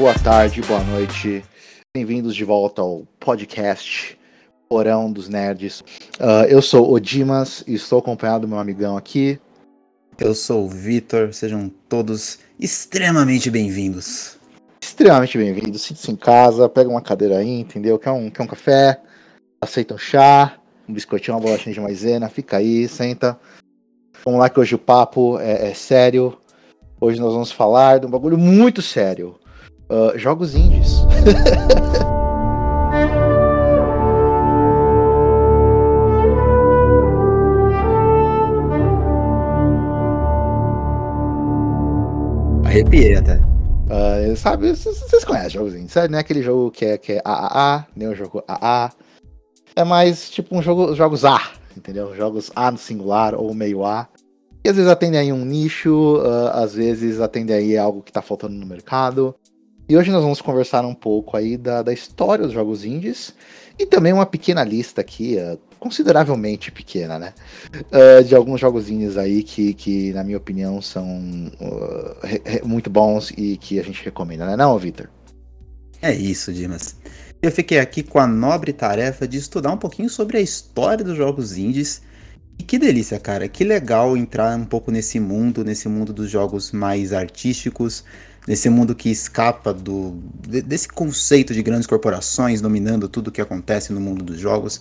boa tarde, boa noite. Bem-vindos de volta ao podcast Porão dos Nerds. Uh, eu sou o Dimas e estou acompanhado do meu amigão aqui. Eu sou o Vitor, sejam todos extremamente bem-vindos. Extremamente bem-vindos. Sinta-se em casa, pega uma cadeira aí, entendeu? Quer um, quer um café? Aceita um chá, um biscoitinho, uma bolachinha de maisena, fica aí, senta. Vamos lá que hoje o papo é, é sério. Hoje nós vamos falar de um bagulho muito sério. Uh, jogos indies. Arrepiei até. Uh, sabe, vocês conhecem jogos indies, sabe? Não é aquele jogo que é, que é AAA, nem o jogo AA. É mais tipo um jogo, jogos A, entendeu? Jogos A no singular ou meio A. E às vezes atende aí um nicho, uh, às vezes atende aí algo que está faltando no mercado. E hoje nós vamos conversar um pouco aí da, da história dos jogos indies e também uma pequena lista aqui, uh, consideravelmente pequena, né? Uh, de alguns jogos indies aí que, que na minha opinião, são uh, re, muito bons e que a gente recomenda, né, não, Victor? É isso, Dimas. Eu fiquei aqui com a nobre tarefa de estudar um pouquinho sobre a história dos jogos indies. E que delícia, cara. Que legal entrar um pouco nesse mundo, nesse mundo dos jogos mais artísticos, nesse mundo que escapa do desse conceito de grandes corporações dominando tudo o que acontece no mundo dos jogos.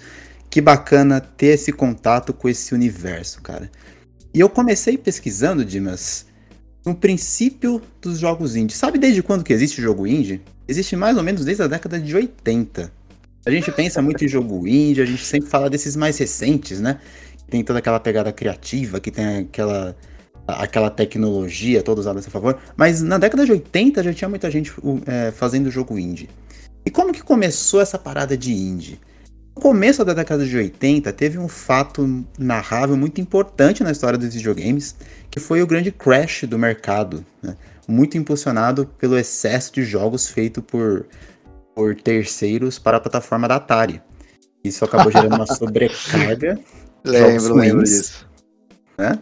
Que bacana ter esse contato com esse universo, cara. E eu comecei pesquisando, Dimas, no princípio dos jogos indie. Sabe desde quando que existe jogo indie? Existe mais ou menos desde a década de 80. A gente pensa muito em jogo indie, a gente sempre fala desses mais recentes, né? Tem toda aquela pegada criativa, que tem aquela aquela tecnologia toda usada a seu favor. Mas na década de 80 já tinha muita gente é, fazendo jogo indie. E como que começou essa parada de indie? No começo da década de 80, teve um fato narrável muito importante na história dos videogames, que foi o grande crash do mercado, né? muito impulsionado pelo excesso de jogos feito por, por terceiros para a plataforma da Atari. Isso acabou gerando uma sobrecarga. lembro, lembro disso. Né?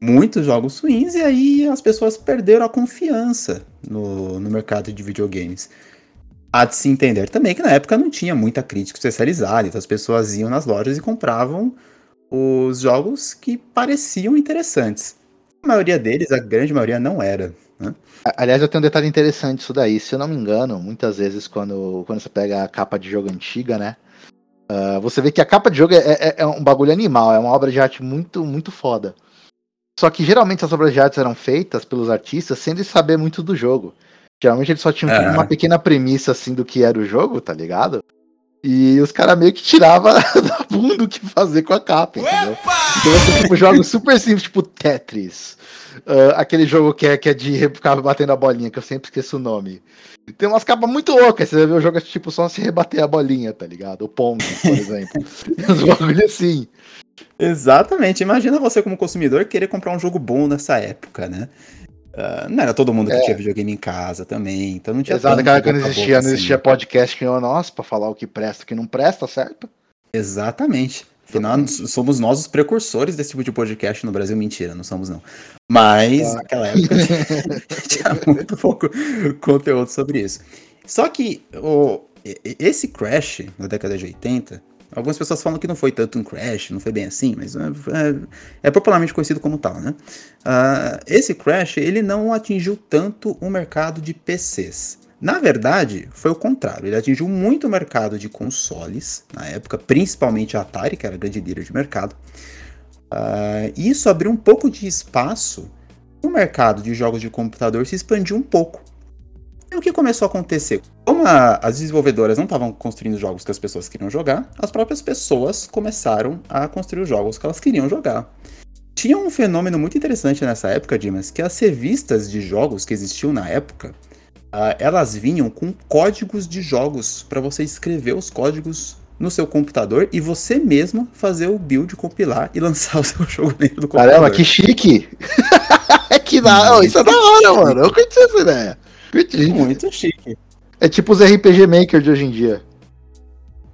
Muitos jogos ruins, e aí as pessoas perderam a confiança no, no mercado de videogames. Há de se entender também que na época não tinha muita crítica especializada, então as pessoas iam nas lojas e compravam os jogos que pareciam interessantes. A maioria deles, a grande maioria, não era. Né? Aliás, eu tenho um detalhe interessante disso daí. Se eu não me engano, muitas vezes quando, quando você pega a capa de jogo antiga, né? Uh, você vê que a capa de jogo é, é, é, um bagulho animal, é uma obra de arte muito, muito foda. Só que geralmente as obras de arte eram feitas pelos artistas sem eles saber muito do jogo. Geralmente eles só tinham é. uma pequena premissa assim do que era o jogo, tá ligado? E os caras meio que tiravam da bunda o que fazer com a capa, entendeu? Opa! Então você tipo jogos super simples, tipo Tetris. Uh, aquele jogo que é, que é de ficar batendo a bolinha, que eu sempre esqueço o nome. Tem umas capas muito loucas, você ver o jogo tipo só se rebater a bolinha, tá ligado? O Pong, por exemplo. Uns bagulho assim. Exatamente. Imagina você como consumidor querer comprar um jogo bom nessa época, né? Uh, não era todo mundo que é. tinha videogame em casa também, então não tinha Exato, naquela que não existia, não existia assim. podcast que eu, nossa, pra falar o que presta e o que não presta, certo? Exatamente. Afinal, somos nós os precursores desse tipo de podcast no Brasil. Mentira, não somos não. Mas ah. naquela época tinha muito pouco conteúdo sobre isso. Só que o, esse crash na década de 80 Algumas pessoas falam que não foi tanto um crash, não foi bem assim, mas é, é, é popularmente conhecido como tal, né? Uh, esse crash, ele não atingiu tanto o mercado de PCs. Na verdade, foi o contrário. Ele atingiu muito o mercado de consoles, na época, principalmente a Atari, que era a grande líder de mercado. Uh, e isso abriu um pouco de espaço o mercado de jogos de computador se expandiu um pouco. E o que começou a acontecer? Como a, as desenvolvedoras não estavam construindo jogos que as pessoas queriam jogar, as próprias pessoas começaram a construir os jogos que elas queriam jogar. Tinha um fenômeno muito interessante nessa época, Dimas, que as revistas de jogos que existiam na época, uh, elas vinham com códigos de jogos para você escrever os códigos no seu computador e você mesmo fazer o build, compilar e lançar o seu jogo dentro do computador. Caramba, que chique! que da... Isso é da hora, mano. Eu curti essa ideia. Muito chique. É tipo os RPG Maker de hoje em dia.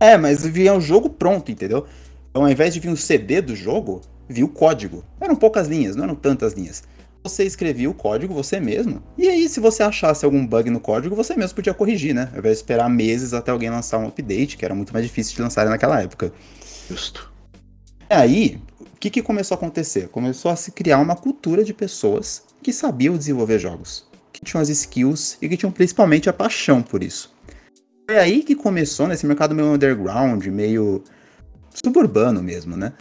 É, mas vinha o jogo pronto, entendeu? Então ao invés de vir o CD do jogo, vinha o código. Eram poucas linhas, não eram tantas linhas. você escrevia o código você mesmo. E aí, se você achasse algum bug no código, você mesmo podia corrigir, né? Ao invés de esperar meses até alguém lançar um update, que era muito mais difícil de lançar naquela época. Justo. E aí, o que, que começou a acontecer? Começou a se criar uma cultura de pessoas que sabiam desenvolver jogos, tinham as skills e que tinham principalmente a paixão por isso. Foi aí que começou, nesse mercado meio underground, meio suburbano mesmo, né?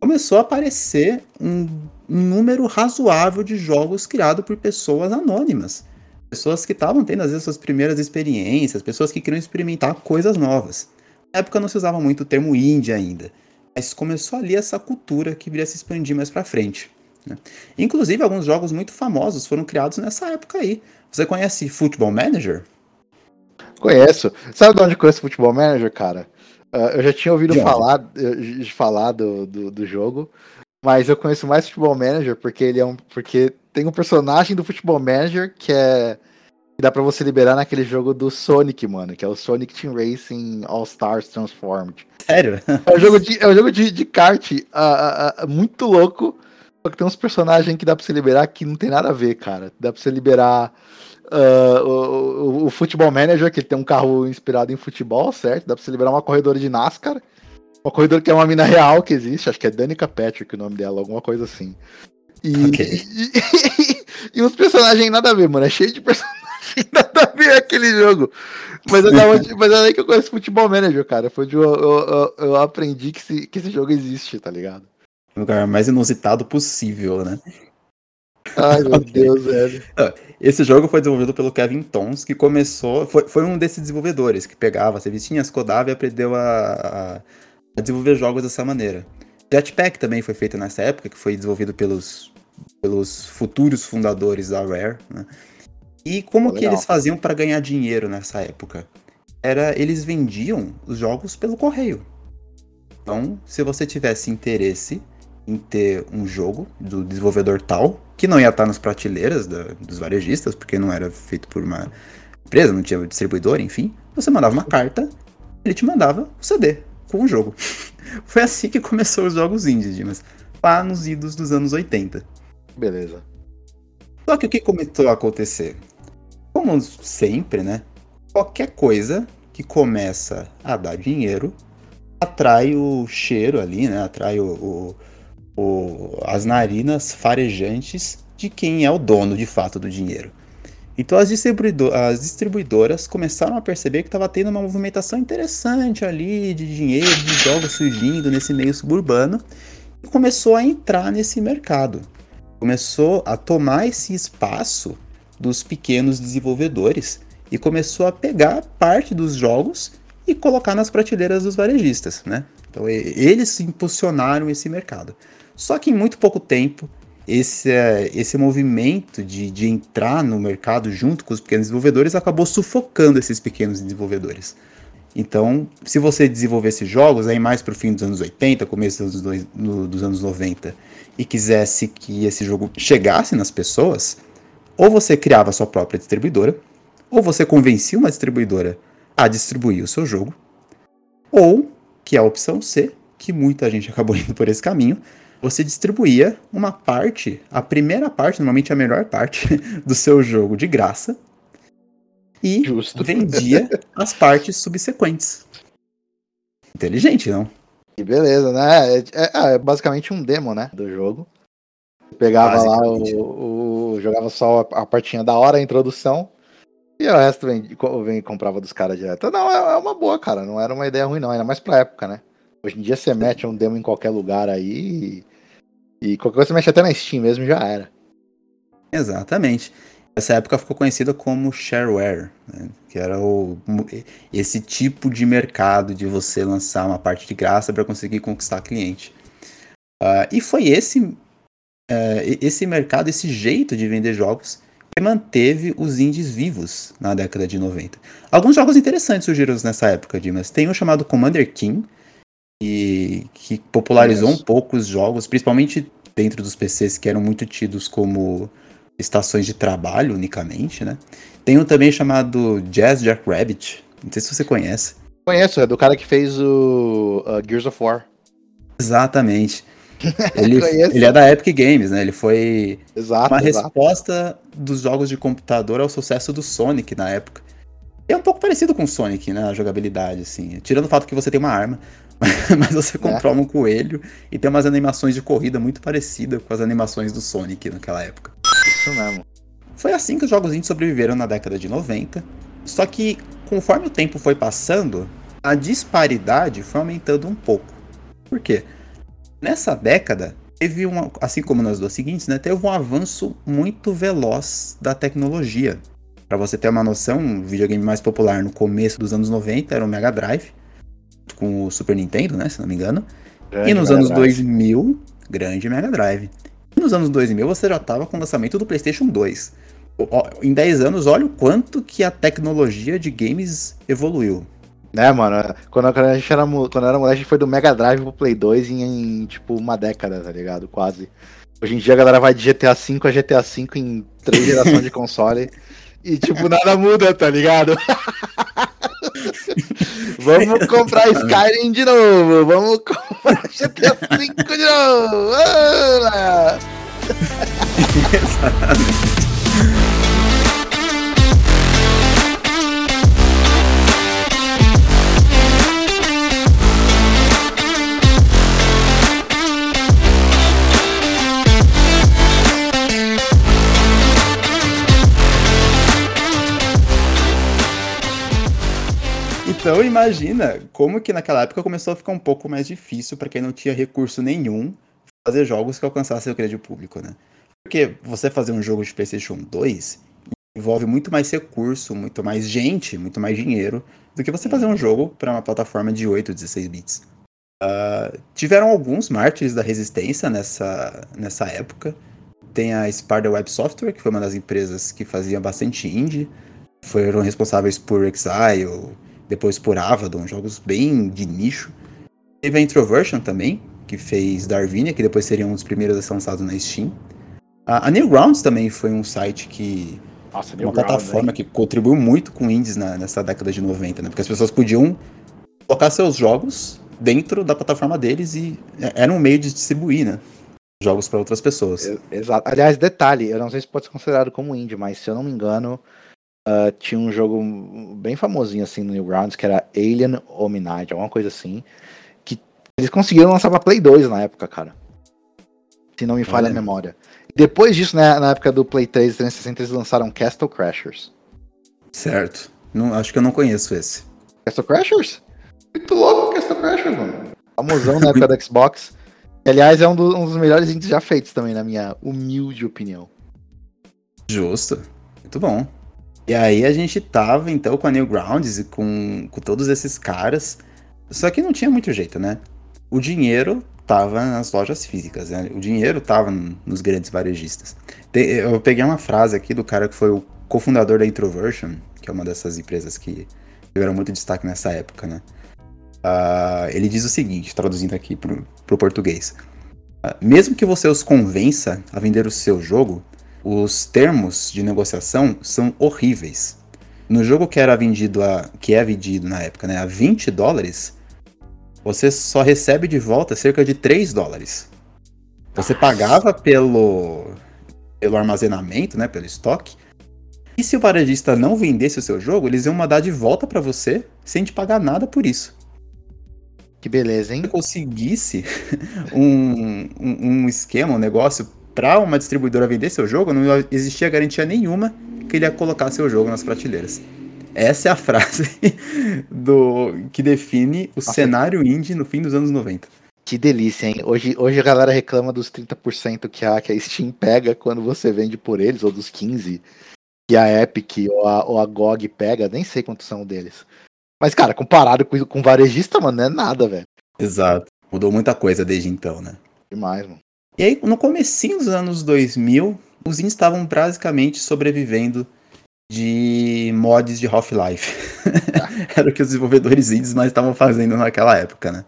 Começou a aparecer um, número razoável de jogos criados por pessoas anônimas. Pessoas que estavam tendo, às vezes, suas primeiras experiências, pessoas que queriam experimentar coisas novas. Na época não se usava muito o termo indie ainda, mas começou ali essa cultura que viria a se expandir mais para frente. Né? Inclusive, alguns jogos muito famosos foram criados nessa época aí. Você conhece Football Manager? Conheço. Sabe de onde conheço Football Manager, cara? Uh, eu já tinha ouvido falar, de falar do, do, do, jogo, mas eu conheço mais Football Manager porque ele é um. Porque tem um personagem do Football Manager que é. Que dá pra você liberar naquele jogo do Sonic, mano, que é o Sonic Team Racing All Stars Transformed. Sério? É um jogo de, é um jogo de, de kart uh, uh, muito louco. Só que tem uns personagens que dá pra você liberar que não tem nada a ver, cara. Dá pra você liberar Uh, o, o, Futebol Manager, que tem um carro inspirado em futebol, certo? Dá pra você liberar uma corredora de NASCAR. Uma corredora que é uma mina real que existe, acho que é Danica Patrick o nome dela, alguma coisa assim. E, okay. e, e, uns personagens nada a ver, mano. É cheio de personagens nada a ver aquele jogo. Mas é, onde, mas é aí que eu conheço Futebol Manager, cara. Foi onde eu, eu, eu, eu aprendi que esse, que esse jogo existe, tá ligado? O lugar mais inusitado possível, né? Ai, meu Deus, velho. Ah, esse jogo foi desenvolvido pelo Kevin Tons, que começou. Foi, foi um desses desenvolvedores que pegava as revistinhas, codava e aprendeu a, a, desenvolver jogos dessa maneira. Jetpack também foi feito nessa época, que foi desenvolvido pelos, pelos futuros fundadores da Rare. Né? E como que eles faziam para ganhar dinheiro nessa época? Era eles vendiam os jogos pelo correio. Então, se você tivesse interesse em ter um jogo do desenvolvedor tal, que não ia estar nas prateleiras da, dos varejistas, porque não era feito por uma empresa, não tinha distribuidor, enfim. Você mandava uma carta, ele te mandava o CD com o jogo. Foi assim que começou os jogos indies, Dimas, lá nos idos dos anos 80. Beleza. Só que o que começou a acontecer? Como sempre, né? Qualquer coisa que começa a dar dinheiro atrai o cheiro ali, né? Atrai o, o o, as narinas farejantes de quem é o dono de fato do dinheiro. Então as, as distribuidoras começaram a perceber que estava tendo uma movimentação interessante ali de dinheiro, de jogos surgindo nesse meio suburbano e começou a entrar nesse mercado. Começou a tomar esse espaço dos pequenos desenvolvedores e começou a pegar parte dos jogos e colocar nas prateleiras dos varejistas, né? Então eles impulsionaram esse mercado. Só que em muito pouco tempo, esse, é, esse movimento de, de entrar no mercado junto com os pequenos desenvolvedores acabou sufocando esses pequenos desenvolvedores. Então, se você desenvolvesse jogos aí mais para o fim dos anos 80, começo dos, dois, no, dos anos 90, e quisesse que esse jogo chegasse nas pessoas, ou você criava sua própria distribuidora, ou você convencia uma distribuidora a distribuir o seu jogo, ou, que é a opção C, que muita gente acabou indo por esse caminho, você distribuía uma parte, a primeira parte, normalmente a melhor parte do seu jogo de graça, e Justo. vendia as partes subsequentes. Inteligente, não? Que beleza, né? É, é, ah, é, basicamente um demo, né? Do jogo. Pegava lá o, o, jogava só a, partinha da hora, a introdução, e o resto vem, vem comprava dos caras direto. Não, é, é, uma boa, cara. Não era uma ideia ruim, não. Ainda mais pra época, né? Hoje em dia você mete um demo em qualquer lugar aí e qualquer coisa você mexe até na Steam mesmo já era. Exatamente. Essa época ficou conhecida como shareware, né? que era o, esse tipo de mercado de você lançar uma parte de graça para conseguir conquistar cliente. Uh, e foi esse, uh, esse mercado, esse jeito de vender jogos que manteve os indies vivos na década de 90. Alguns jogos interessantes surgiram nessa época, Dimas. Tem um chamado Commander King, que, que popularizou um pouco os jogos, principalmente dentro dos PCs que eram muito tidos como estações de trabalho unicamente, né? Tem um também chamado Jazz Jackrabbit, não sei se você conhece. Conheço, é do cara que fez o uh, Gears of War. Exatamente. Ele, ele é da Epic Games, né? Ele foi exato, uma exato. resposta dos jogos de computador ao sucesso do Sonic na época. É um pouco parecido com o Sonic, né? A jogabilidade, assim. Tirando o fato que você tem uma arma, mas você controla é. um coelho e tem umas animações de corrida muito parecidas com as animações do Sonic naquela época. Isso mesmo. Foi assim que os jogos indie sobreviveram na década de 90. Só que, conforme o tempo foi passando, a disparidade foi aumentando um pouco. Por quê? Nessa década, teve um, assim como nas duas seguintes, né, teve um avanço muito veloz da tecnologia. Para você ter uma noção, o videogame mais popular no começo dos anos 90 era o Mega Drive, com o Super Nintendo, né, se não me engano. Grande e nos Mega anos Drive. 2000, grande Mega Drive. E nos anos 2000 você já estava com o lançamento do PlayStation 2. Em 10 anos, olha o quanto que a tecnologia de games evoluiu. Né, mano? Quando, quando a gente era, quando era moleque, a gente foi do Mega Drive pro Play 2 em, em, tipo, uma década, tá ligado? Quase. Hoje em dia a galera vai de GTA V a GTA V em três gerações de console. E, tipo, nada muda, tá ligado? Vamos comprar Skyrim de novo. Vamos comprar GTA V de novo. Vamos Então imagina como que naquela época começou a ficar um pouco mais difícil para quem não tinha recurso nenhum fazer jogos que alcançassem o crédito público, né? Porque você fazer um jogo de PlayStation 2 envolve muito mais recurso, muito mais gente, muito mais dinheiro do que você fazer um jogo para uma plataforma de 8, 16 bits. Uh, tiveram alguns mártires da resistência nessa, nessa época. Tem a Spider Web Software, que foi uma das empresas que fazia bastante indie. Foram responsáveis por Exile, depois por Avadon, jogos bem de nicho. Teve a Introversion também, que fez Darwinia, que depois seria um dos primeiros a ser lançado na Steam. A, a Newgrounds também foi um site que. Nossa, uma plataforma hein? que contribuiu muito com indies na, nessa década de 90, né? Porque as pessoas podiam colocar seus jogos dentro da plataforma deles e é, era um meio de distribuir, né? Jogos para outras pessoas. Exato. Aliás, detalhe, eu não sei se pode ser considerado como indie, mas se eu não me engano, Uh, tinha um jogo bem famosinho assim no Newgrounds, que era Alien Hominide, alguma coisa assim. Que eles conseguiram lançar pra Play 2 na época, cara. Se não me falha a memória. Depois disso, né, na época do Play 3 e 360, eles lançaram Castle Crashers. Certo. Não, acho que eu não conheço esse. Castle Crashers? Muito louco Castle Crashers, mano. Famosão na época do Xbox. Que, aliás, é um, do, um dos melhores indies já feitos também, na minha humilde opinião. Justo. Muito bom. E aí a gente tava, então, com a Newgrounds e com, com todos esses caras. Só que não tinha muito jeito, né? O dinheiro tava nas lojas físicas, né? O dinheiro tava nos grandes varejistas. Eu peguei uma frase aqui do cara que foi o cofundador da Introversion, que é uma dessas empresas que tiveram muito destaque nessa época, né? Uh, ele diz o seguinte, traduzindo aqui pro, pro português. Uh, mesmo que você os convença a vender o seu jogo, os termos de negociação são horríveis. No jogo que era vendido a, que é vendido na época, né, a 20 dólares, você só recebe de volta cerca de 3 dólares. Você pagava pelo pelo armazenamento, né, pelo estoque. E se o varejista não vendesse o seu jogo, eles iam mandar de volta para você sem te pagar nada por isso. Que beleza, hein? Se conseguisse um, um, um esquema, um negócio para uma distribuidora vender seu jogo, não existia garantia nenhuma que ele ia colocar seu jogo nas prateleiras. Essa é a frase do que define o Nossa. cenário indie no fim dos anos 90. Que delícia, hein? Hoje, hoje a galera reclama dos 30% que a, que a Steam pega quando você vende por eles, ou dos 15% que a Epic ou a, ou a GOG pega, nem sei quantos são deles. Mas, cara, comparado com, com varejista, mano, não é nada, velho. Exato. Mudou muita coisa desde então, né? Demais, mano. E aí, no comecinho dos anos 2000, os indies estavam basicamente sobrevivendo de mods de Half-Life. Era o que os desenvolvedores indies mais estavam fazendo naquela época, né?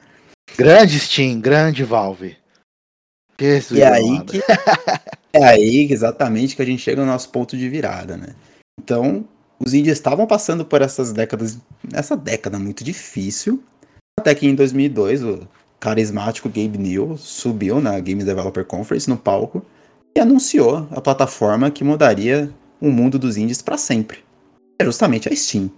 Grande Steam, grande Valve. Jesus e aí que, é aí exatamente que a gente chega no nosso ponto de virada, né? Então, os indies estavam passando por essas décadas, essa década muito difícil, até que em 2002 o carismático Gabe New subiu na Games Developer Conference no palco e anunciou a plataforma que mudaria o mundo dos indies para sempre. É justamente a Steam.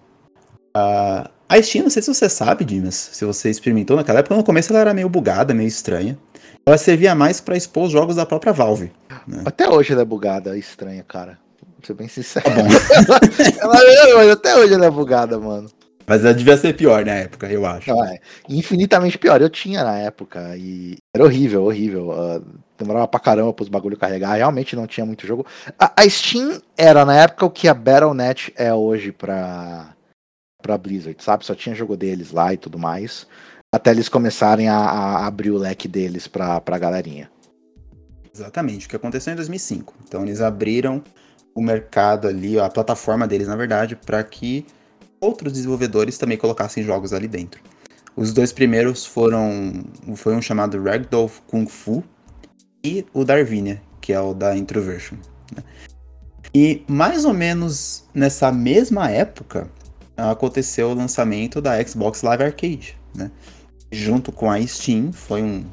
Uh, a Steam, não sei se você sabe, Dimas, se você experimentou naquela época, no começo ela era meio bugada, meio estranha. Ela servia mais para expor os jogos da própria Valve. Né? Até hoje ela é bugada, é estranha, cara. Vou ser bem sincero. Tá ela, ela, até hoje ela é bugada, mano. Mas ela devia ser pior na época, eu acho. Não, é, infinitamente pior. Eu tinha na época e era horrível, horrível. Uh, demorava pra caramba pros bagulho carregar. Realmente não tinha muito jogo. A, a, Steam era na época o que a Battle.net é hoje pra, pra Blizzard, sabe? Só tinha jogo deles lá e tudo mais. Até eles começarem a, a abrir o leque deles pra, pra galerinha. Exatamente, o que aconteceu em 2005. Então eles abriram o mercado ali, a plataforma deles, na verdade, para que outros desenvolvedores também colocassem jogos ali dentro. Os dois primeiros foram foi um chamado Ragdoll Kung Fu e o Darwinia, que é o da Introversion. Né? E mais ou menos nessa mesma época aconteceu o lançamento da Xbox Live Arcade, né? Junto com a Steam, foi um,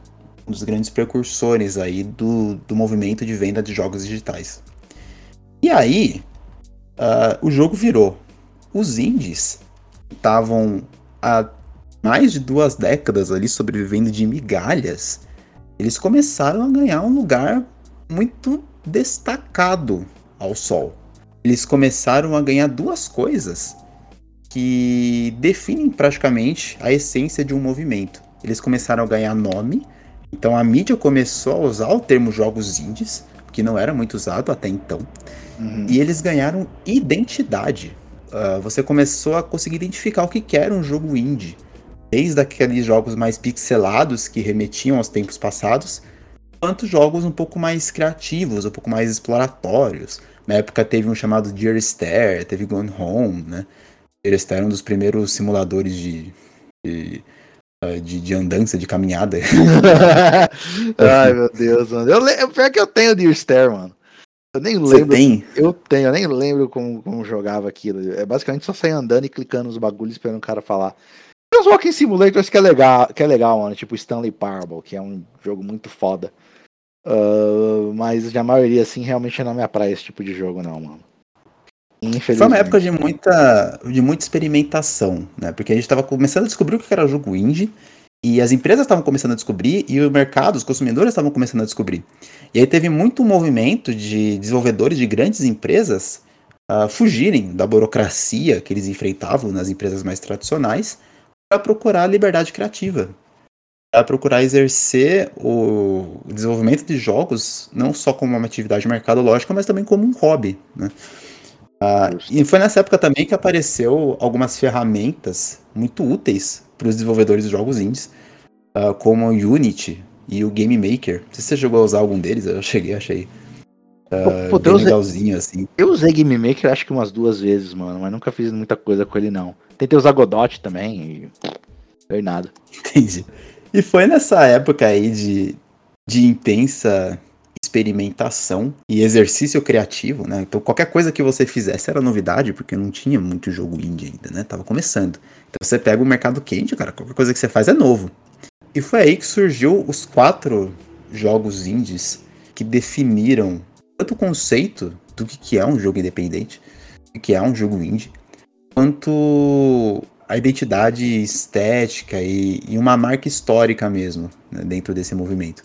um dos grandes precursores aí do, do movimento de venda de jogos digitais. E aí, uh, o jogo virou os indies estavam há mais de duas décadas ali sobrevivendo de migalhas, eles começaram a ganhar um lugar muito destacado ao sol. Eles começaram a ganhar duas coisas que definem praticamente a essência de um movimento. Eles começaram a ganhar nome, então a mídia começou a usar o termo jogos indies, que não era muito usado até então, uhum. e eles ganharam identidade uh, você começou a conseguir identificar o que, que era um jogo indie. Desde aqueles jogos mais pixelados que remetiam aos tempos passados, quanto jogos um pouco mais criativos, um pouco mais exploratórios. Na época teve um chamado Dear Stare, teve Gone Home, né? Dear Stare é um dos primeiros simuladores de, de, ah, de, de andança, de caminhada. Ai, meu Deus, mano. Eu, pior que eu tenho Dear Stare, mano. Eu nem lembro. Você tem? Eu tenho, eu nem lembro como, como jogava aquilo. É basicamente só sair andando e clicando nos bagulhos esperando o cara falar. Tem uns Walking Simulators que é legal, que é legal, mano. Tipo Stanley Parable, que é um jogo muito foda. Uh, mas a maioria, assim, realmente não me atrai esse tipo de jogo, não, mano. Foi uma época de muita, de muita experimentação, né? Porque a gente tava começando a descobrir o que era jogo indie. E as empresas estavam começando a descobrir e o mercado, os consumidores estavam começando a descobrir. E aí teve muito movimento de desenvolvedores de grandes empresas uh, fugirem da burocracia que eles enfrentavam nas empresas mais tradicionais para procurar liberdade criativa, para procurar exercer o desenvolvimento de jogos não só como uma atividade mercadológica, mas também como um hobby. Né? Uh, e foi nessa época também que apareceu algumas ferramentas muito úteis para os desenvolvedores de jogos indies, uh, como o Unity e o Game Maker. Não sei se você chegou a usar algum deles, eu cheguei, achei. Uh, Pô, bem usei, legalzinho, assim. Eu usei Game Maker acho que umas duas vezes, mano, mas nunca fiz muita coisa com ele, não. Tentei usar Godot também e. Foi nada. Entendi. E foi nessa época aí de, de intensa experimentação e exercício criativo, né? Então qualquer coisa que você fizesse era novidade, porque não tinha muito jogo indie ainda, né? Tava começando. Então você pega o mercado quente, cara, qualquer coisa que você faz é novo. E foi aí que surgiu os quatro jogos indies que definiram tanto o conceito do que é um jogo independente, o que é um jogo indie, quanto a identidade estética e, e uma marca histórica mesmo né, dentro desse movimento.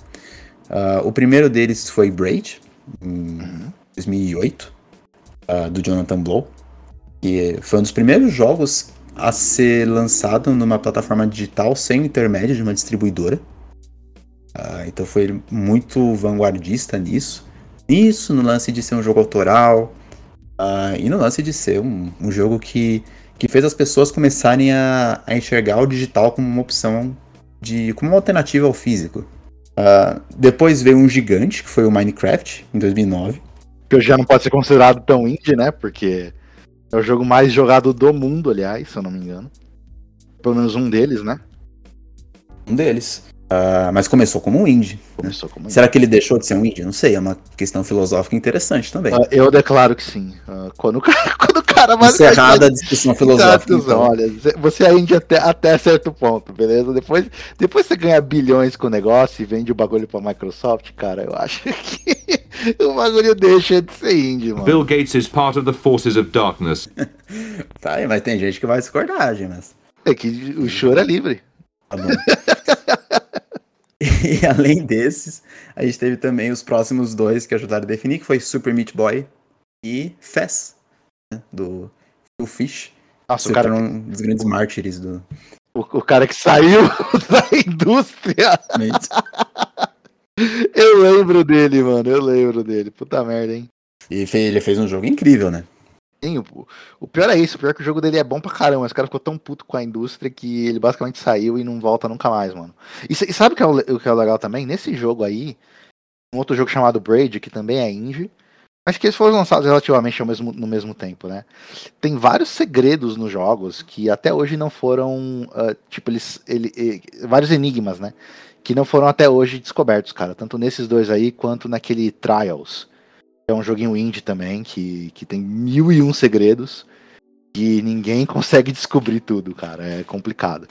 Uh, o primeiro deles foi Braid, em uhum. 2008, uh, ah, do Jonathan Blow, que foi um dos primeiros jogos a ser lançado numa plataforma digital sem intermédio de uma distribuidora. Uh, então foi muito vanguardista nisso. Isso no lance de ser um jogo autoral e no lance de ser um, um jogo que, que fez as pessoas começarem a, a enxergar o digital como uma opção de como uma alternativa ao físico. Uh, depois veio um gigante, que foi o Minecraft, em 2009. Que já não pode ser considerado tão indie, né? Porque é o jogo mais jogado do mundo, aliás, se eu não me engano. Pelo menos um deles, né? Um deles. Uh, mas começou como um indie. Né? Começou né? como Será indie. que ele deixou de ser um indie? Não sei, é uma questão filosófica interessante também. Uh, eu declaro que sim. quando, quando cara, Encerrada a discussão filosófica. Então. Olha, você ainda até, até certo ponto, beleza? Depois, depois você ganha bilhões com o negócio e vende o bagulho pra Microsoft, cara, eu acho que o bagulho deixa de ser indie, mano. Bill Gates is part of the forces of darkness. tá aí, mas tem gente que vai discordar, mas. É que o choro é livre. Tá bom. e além desses, a gente teve também os próximos dois que ajudaram a definir, que foi Super Meat Boy e Fess, né, do Phil Fish. Nossa, o cara um dos grandes mártires do... O, o cara que saiu da indústria. Eu lembro dele, mano, eu lembro dele. Puta merda, hein? E ele fez um jogo incrível, né? Sim, o, pior é isso, o pior é que o jogo dele é bom pra caramba, o cara ficou tão puto com a indústria que ele basicamente saiu e não volta nunca mais, mano. E, e sabe o que, é o, o que é legal também? Nesse jogo aí, um outro jogo chamado Braid, que também é indie, mas que eles foram lançados relativamente ao mesmo, no mesmo tempo, né? Tem vários segredos nos jogos que até hoje não foram, uh, tipo, eles, ele, ele, vários enigmas, né? Que não foram até hoje descobertos, cara. Tanto nesses dois aí, quanto naquele Trials é um joguinho indie também, que, que tem mil e um segredos. E ninguém consegue descobrir tudo, cara. É complicado.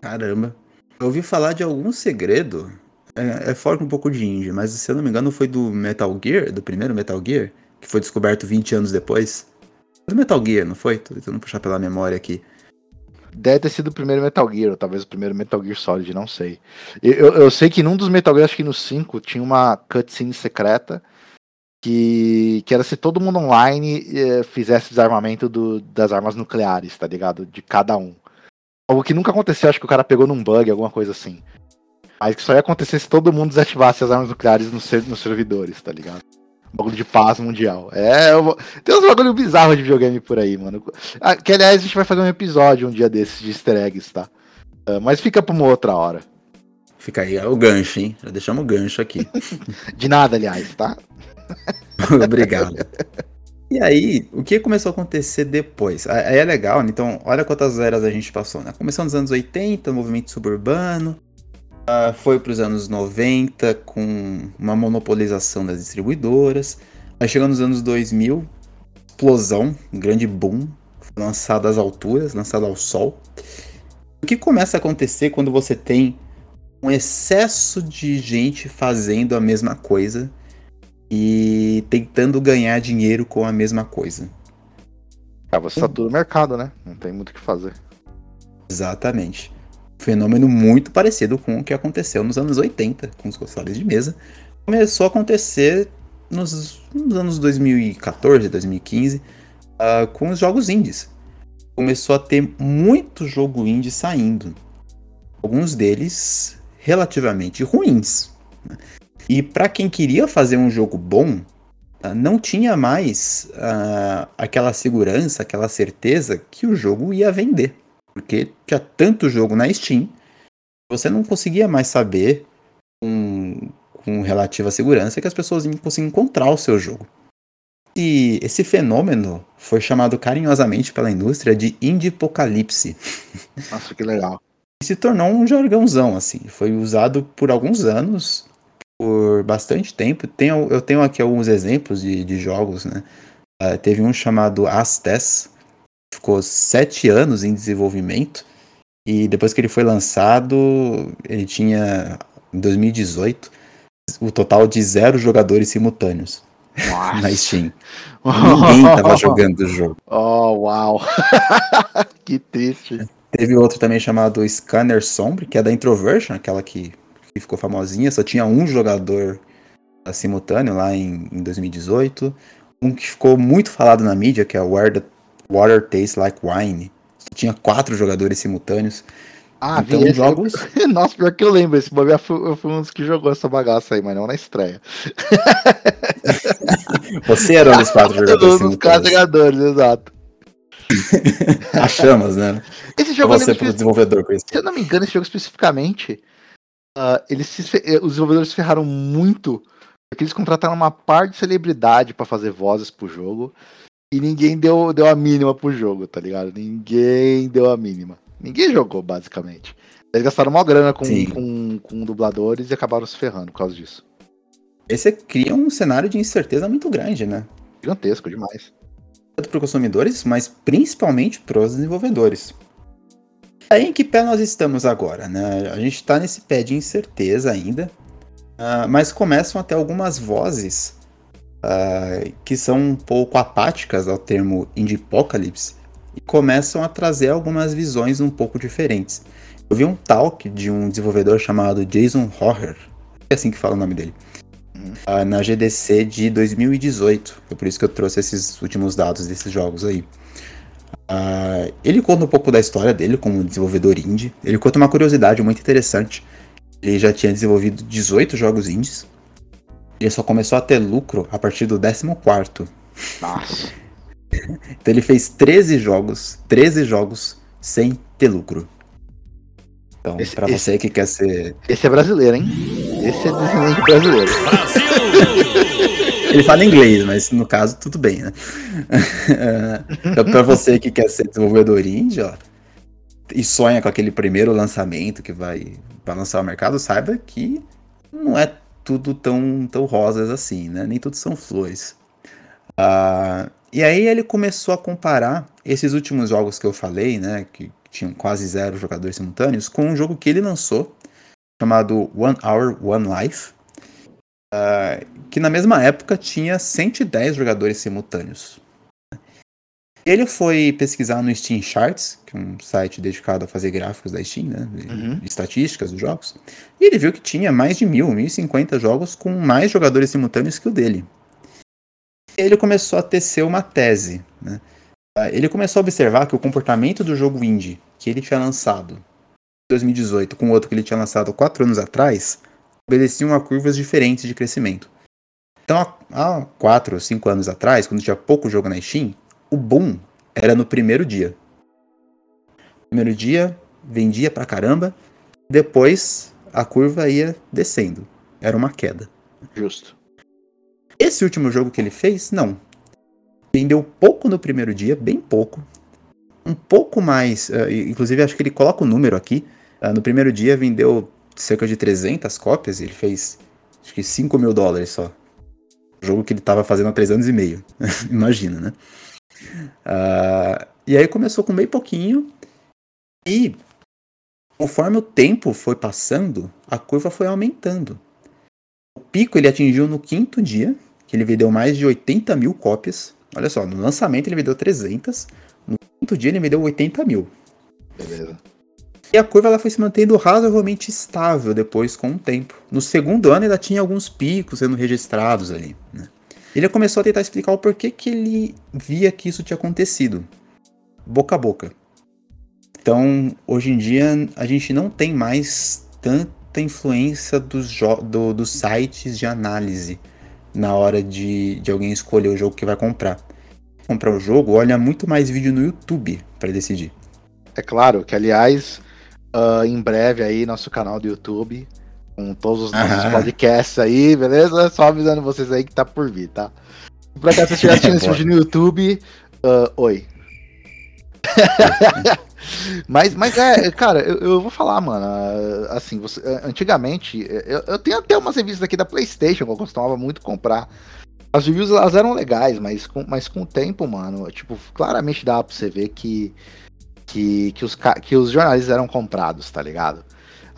Caramba. Eu ouvi falar de algum segredo. É, é fora um pouco de indie, mas se eu não me engano foi do Metal Gear, do primeiro Metal Gear, que foi descoberto 20 anos depois. Do Metal Gear, não foi? Tô tentando puxar pela memória aqui. Deve ter sido o primeiro Metal Gear, ou talvez o primeiro Metal Gear Solid, não sei. Eu, eu, sei que num dos Metal Gear, acho que no 5, tinha uma cutscene secreta que, que era se todo mundo online eh, fizesse desarmamento do, das armas nucleares, tá ligado? De cada um. Algo que nunca aconteceu, acho que o cara pegou num bug, alguma coisa assim. Mas que só ia acontecer se todo mundo desativasse as armas nucleares nos, nos servidores, tá ligado? Bagulho de paz mundial. É, vou... tem uns bagulho bizarros de videogame por aí, mano. Ah, que aliás a gente vai fazer um episódio um dia desses de easter eggs, tá? Uh, mas fica pra uma outra hora. Fica aí o gancho, hein? Já deixamos o gancho aqui. de nada, aliás, tá? Obrigado. E aí, o que começou a acontecer depois? Aí é legal, né? então olha quantas eras a gente passou, né? Começou nos anos 80, movimento suburbano, uh, foi para os anos 90 com uma monopolização das distribuidoras, aí chegou nos anos 2000, explosão, um grande boom, lançado às alturas, lançado ao sol. O que começa a acontecer quando você tem um excesso de gente fazendo a mesma coisa e tentando ganhar dinheiro com a mesma coisa. Ah, você satura o mercado, né? Não tem muito o que fazer. Exatamente. Fenômeno muito parecido com o que aconteceu nos anos 80 com os consoles de mesa. Começou a acontecer nos, nos anos 2014, 2015, uh, com os jogos indies. Começou a ter muito jogo indie saindo. Alguns deles relativamente ruins. Né? E para quem queria fazer um jogo bom, ah, não tinha mais uh, aquela segurança, aquela certeza que o jogo ia vender. Porque tinha tanto jogo na Steam, você não conseguia mais saber com, com relativa segurança que as pessoas iam conseguir encontrar o seu jogo. E esse fenômeno foi chamado carinhosamente pela indústria de indie apocalipse. Nossa, que legal. E se tornou um jargãozão, assim. Foi usado por alguns anos por bastante tempo. Tenho, eu tenho aqui alguns exemplos de, de jogos, né? Uh, teve um chamado Astes, ficou sete anos em desenvolvimento, e depois que ele foi lançado, ele tinha, em 2018, o total de zero jogadores simultâneos Nossa. na Steam. Ninguém tava jogando o jogo. Oh, uau! que triste. Teve outro também chamado Scanner Sombre, que é da Introversion, aquela que que ficou famosinha, só tinha um jogador simultâneo lá em, em 2018. Um que ficou muito falado na mídia, que é Where the Water Tastes Like Wine. Tinha quatro jogadores simultâneos. Ah, então, vi jogos. Nossa, pior que eu lembro, esse bagulho eu fui um dos que jogou essa bagaça aí, mas não na estreia. Você era um dos quatro jogadores. Um dos quatro jogadores, exato. As chamas, né? Esse jogo você pro desenvolvedor com isso. Se eu não me engano, esse jogo especificamente, uh, eles se, eh, os desenvolvedores se ferraram muito porque eles contrataram uma par de celebridade para fazer vozes pro jogo e ninguém deu, deu a mínima pro jogo, tá ligado? Ninguém deu a mínima. Ninguém jogou, basicamente. Eles gastaram uma grana com, com, com dubladores e acabaram se ferrando por causa disso. Esse cria um cenário de incerteza muito grande, né? Gigantesco demais. tanto para os consumidores, mas principalmente para os desenvolvedores. Aí em que pé nós estamos agora, né? A gente está nesse pé de incerteza ainda, uh, mas começam até algumas vozes uh, que são um pouco apáticas ao termo indie apocalypse e começam a trazer algumas visões um pouco diferentes. Eu vi um talk de um desenvolvedor chamado Jason Horner, é assim que fala o nome dele, uh, na GDC de 2018. Foi por isso que eu trouxe esses últimos dados desses jogos aí. Uh, ele conta um pouco da história dele como desenvolvedor indie. Ele conta uma curiosidade muito interessante. Ele já tinha desenvolvido 18 jogos indies. Ele só começou a ter lucro a partir do 14. Nossa. então ele fez 13 jogos, 13 jogos sem ter lucro. Então, esse, pra você esse, que quer ser. Esse é brasileiro, hein? Esse é descendente brasileiro. Brasil! Ele fala inglês, mas no caso tudo bem, né? então, pra você que quer ser desenvolvedor indie, ó, e sonha com aquele primeiro lançamento que vai, vai lançar o mercado, saiba que não é tudo tão, tão rosas assim, né? Nem tudo são flores. Uh, e aí ele começou a comparar esses últimos jogos que eu falei, né? Que tinham quase zero jogadores simultâneos, com um jogo que ele lançou, chamado One Hour, One Life, uh, que na mesma época tinha 110 jogadores simultâneos. Ele foi pesquisar no Steam Charts, que é um site dedicado a fazer gráficos da Steam, né? Uhum. estatísticas dos jogos. E ele viu que tinha mais de mil, mil e cinquenta jogos com mais jogadores simultâneos que o dele. Ele começou a tecer uma tese, né? Ah, ele começou a observar que o comportamento do jogo indie que ele tinha lançado em 2018 com outro que ele tinha lançado quatro anos atrás obedeciam a curvas diferentes de crescimento. Então, há 4 ou 5 anos atrás, quando tinha pouco jogo na Steam, o boom era no primeiro dia. Primeiro dia, vendia pra caramba, depois a curva ia descendo. Era uma queda. Justo. Esse último jogo que ele fez, não. Vendeu pouco no primeiro dia, bem pouco. Um pouco mais, uh, inclusive acho que ele coloca o número aqui. Uh, no primeiro dia vendeu cerca de 300 cópias, ele fez acho que 5 mil dólares só. Jogo que ele estava fazendo há 3 anos e meio. Imagina, né? Uh, e aí começou com bem pouquinho. E conforme o tempo foi passando, a curva foi aumentando. O pico ele atingiu no quinto dia, que ele vendeu mais de 80 mil cópias. Olha só, no lançamento ele vendeu 300, no quinto dia ele vendeu 80 mil. Beleza. E a curva ela foi se mantendo razoavelmente estável depois com o tempo. No segundo ano ainda tinha alguns picos sendo registrados ali. Né? Ele começou a tentar explicar o porquê que ele via que isso tinha acontecido. Boca a boca. Então, hoje em dia, a gente não tem mais tanta influência dos, do, dos sites de análise na hora de, de alguém escolher o jogo que vai comprar. Comprar o jogo, olha muito mais vídeo no YouTube para decidir. É claro que, aliás, uh, em breve aí nosso canal do YouTube, com todos os nossos ah. podcasts aí, beleza? Só avisando vocês aí que tá por vir, tá? Pra cá, se você estiver assistindo esse vídeo no YouTube, uh, oi. mas, mas é, cara, eu, eu, vou falar, mano. Assim, você, antigamente, eu, eu, tenho até umas revistas aqui da PlayStation que eu costumava muito comprar. As reviews elas eram legais, mas com, mas com o tempo, mano, tipo, claramente dá pra você ver que que, que, os, que os jornalistas eram comprados, tá ligado?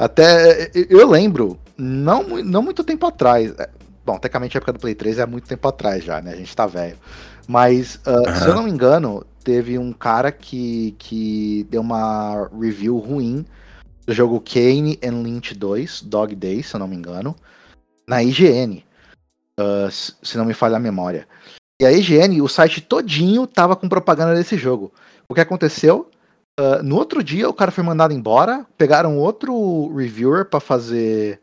Até eu lembro, não, não muito tempo atrás. É, bom, tecnicamente a época do Play 3 é muito tempo atrás já, né? A gente tá velho. Mas, uh, uhum. se eu não me engano, teve um cara que, que deu uma review ruim do jogo Kane and Lynch 2, Dog Day, se eu não me engano, na IGN. Uh, se não me falha a memória. E a IGN, o site todinho tava com propaganda desse jogo. O que aconteceu? Uh, no outro dia, o cara foi mandado embora. Pegaram outro reviewer para fazer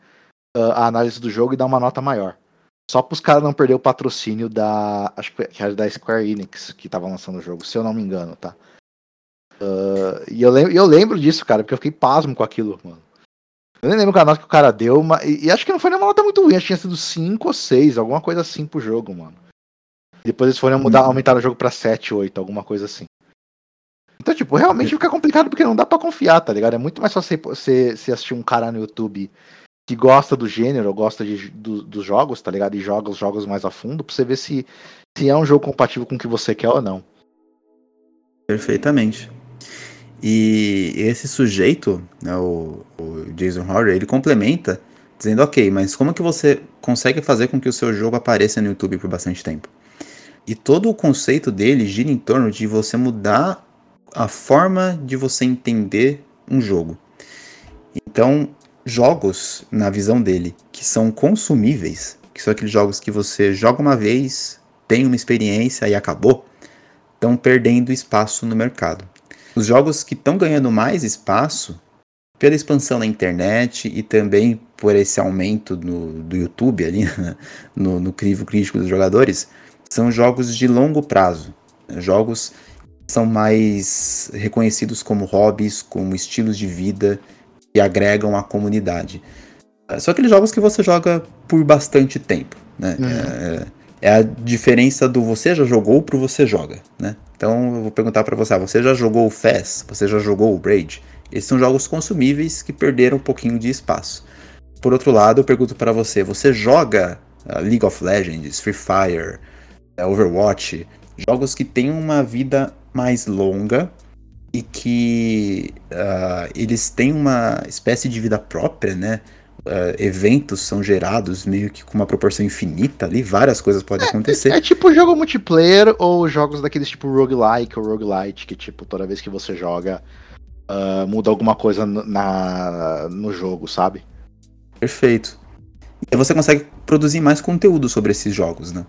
uh, a análise do jogo e dar uma nota maior. Só para os caras não perder o patrocínio da. Acho que era da Square Enix que tava lançando o jogo, se eu não me engano, tá? Uh, e eu lembro, eu lembro disso, cara, porque eu fiquei pasmo com aquilo, mano. Eu nem lembro a nota que o cara deu, mas, e, e acho que não foi nenhuma nota muito ruim, acho que tinha sido 5 ou 6, alguma coisa assim pro jogo, mano. Depois eles foram mudar, hum. aumentar o jogo pra 7, 8, alguma coisa assim. Então, tipo, realmente fica complicado porque não dá para confiar, tá ligado? É muito mais fácil você, você assistir um cara no YouTube que gosta do gênero, gosta de, do, dos jogos, tá ligado? E joga os jogos mais a fundo, pra você ver se, se é um jogo compatível com o que você quer ou não. Perfeitamente. E esse sujeito, né, o, o Jason Horner, ele complementa dizendo, ok, mas como que você consegue fazer com que o seu jogo apareça no YouTube por bastante tempo? E todo o conceito dele gira em torno de você mudar a forma de você entender um jogo. Então, jogos, na visão dele, que são consumíveis, que são aqueles jogos que você joga uma vez, tem uma experiência e acabou, estão perdendo espaço no mercado. Os jogos que estão ganhando mais espaço pela expansão na internet e também por esse aumento no, do YouTube ali, no, no crivo crítico dos jogadores, são jogos de longo prazo. Né? Jogos são mais reconhecidos como hobbies, como estilos de vida que agregam a comunidade. São aqueles jogos que você joga por bastante tempo. Né? Uhum. É, é, a diferença do você já jogou pro você joga. Né? Então eu vou perguntar para você: ah, você já jogou o Fast? Você já jogou o Braid? Esses são jogos consumíveis que perderam um pouquinho de espaço. Por outro lado, eu pergunto para você: você joga uh, League of Legends, Free Fire, uh, Overwatch? Jogos que têm uma vida mais longa e que uh, eles têm uma espécie de vida própria, né? Uh, eventos são gerados meio que com uma proporção infinita ali, várias coisas podem é, acontecer. É, é, tipo jogo multiplayer ou jogos daqueles tipo roguelike ou roguelite, que tipo, toda vez que você joga, uh, muda alguma coisa na, no jogo, sabe? Perfeito. E você consegue produzir mais conteúdo sobre esses jogos, né?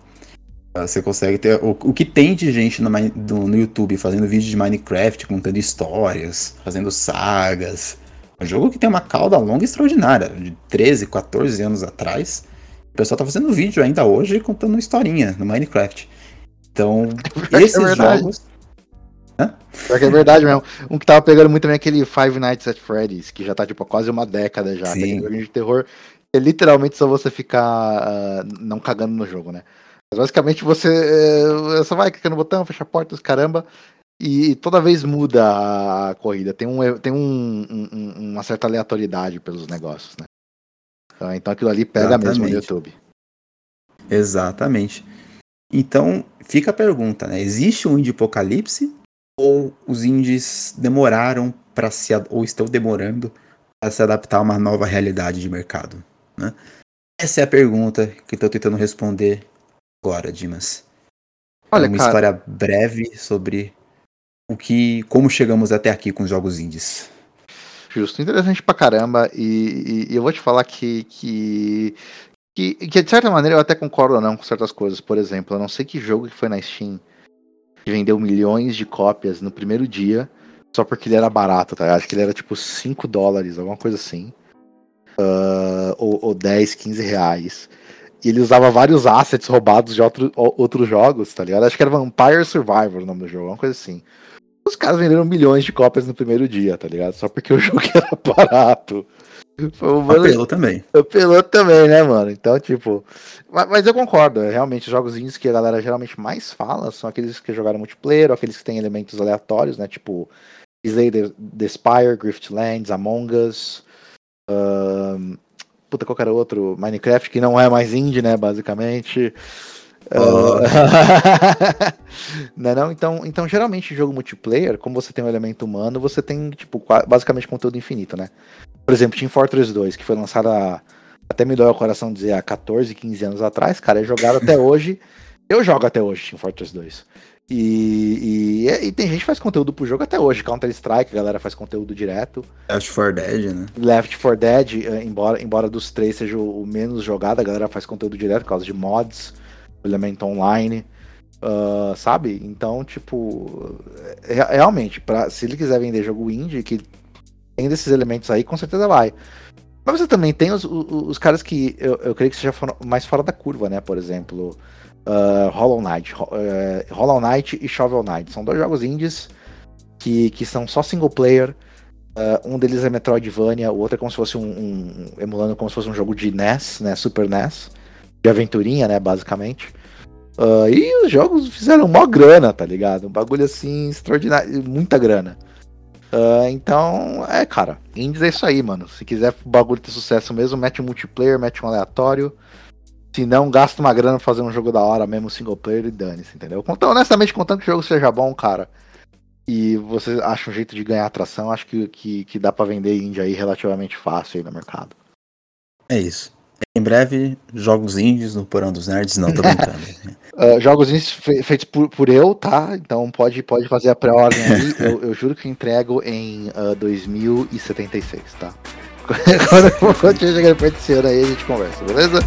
Ah, você consegue ter. O, o que tem de gente no, no, no, YouTube fazendo vídeo de Minecraft, contando histórias, fazendo sagas. É um jogo que tem uma cauda longa extraordinária, de 13, 14 anos atrás. O pessoal tá fazendo vídeo ainda hoje contando uma historinha no Minecraft. Então, é esses é jogos. Hã? Pior que é verdade mesmo. Um que tava pegando muito também é aquele Five Nights at Freddy's, que já tá tipo quase uma década já. Sim. Aquele jogo de terror. É literalmente só você ficar uh, não cagando no jogo, né? Mas basicamente você, eh, você vai clicando no botão, fecha a porta, os caramba, e toda vez muda a corrida. Tem, um, tem um, um, uma certa aleatoriedade pelos negócios, né? Então, então aquilo ali pega Exatamente. mesmo no YouTube. Exatamente. Então fica a pergunta, né? Existe um indie apocalipse ou os indies demoraram para se ou estão demorando para se adaptar a uma nova realidade de mercado, né? Essa é a pergunta que estou tentando responder agora, Dimas. Olha, uma cara... história breve sobre o que, como chegamos até aqui com os jogos indies. Justo, interessante pra caramba. E, e, e eu vou te falar que, que, que, que, de certa maneira, eu até concordo não com certas coisas. Por exemplo, eu não sei que jogo que foi na Steam que vendeu milhões de cópias no primeiro dia só porque ele era barato, tá? Acho que ele era tipo 5 dólares, alguma coisa assim. Uh, ou, ou 10, 15 reais. E ele usava vários assets roubados de outro, outros jogos, tá ligado? Acho que era Vampire Survivor o nome do jogo, uma coisa assim. Os caras venderam milhões de cópias no primeiro dia, tá ligado? Só porque o jogo era barato. Foi Apelou também. Apelou também, né, mano? Então, tipo. Mas, mas eu concordo, é, realmente, os jogos indies que a galera geralmente mais fala são aqueles que jogaram multiplayer, aqueles que têm elementos aleatórios, né? Tipo, Slay the, the Spire, Griftlands, Among Us. Um, puta, qualquer outro, Minecraft, que não é mais indie, né, basicamente. Oh. não, é não? Então, então, geralmente, jogo multiplayer, como você tem um elemento humano, você tem, tipo, basicamente conteúdo infinito, né? Por exemplo, Team Fortress 2, que foi lançado há, até me dói o coração dizer há 14, 15 anos atrás, cara, é jogado até hoje. Eu jogo até hoje Team Fortress 2. E, e, e, tem gente que faz conteúdo pro jogo até hoje. Counter-Strike, a galera faz conteúdo direto. Left 4 Dead, né? Left 4 Dead, eh, embora, embora dos três seja o menos jogado, a galera faz conteúdo direto por causa de mods, elemento online, uh, sabe? Então, tipo, é, realmente, pra, se ele quiser vender jogo indie, que tem desses elementos aí, com certeza vai. Mas você também tem os, os, os caras que eu, eu creio que seja mais fora da curva, né? Por exemplo uh, Hollow Knight. Uh, Hollow Knight e Shovel Knight. São dois jogos indies que, que são só single player. Uh, um deles é Metroidvania, o outro é como se fosse um, um, emulando como se fosse um jogo de NES, né, Super NES, de aventurinha, né, basicamente. Uh, e os jogos fizeram mó grana, tá ligado? Um bagulho assim extraordinário, muita grana. Uh, então, é, cara, indies é isso aí, mano. Se quiser o bagulho ter sucesso mesmo, mete um multiplayer, mete um aleatório. Se não, gasta uma grana pra fazer um jogo da hora mesmo, single player e dane-se, entendeu? Então, honestamente, contando que o jogo seja bom, cara, e você acha um jeito de ganhar atração, acho que, que, que dá para vender indie aí relativamente fácil aí no mercado. É isso. Em breve, jogos indies no Porão dos Nerds, não, tô brincando. uh, jogos indies fe feitos por, por eu, tá? Então pode, pode fazer a pré-ordem aí. eu, eu, juro que eu entrego em uh, 2076, tá? Quando, quando chegar perto desse ano aí, a gente conversa, beleza?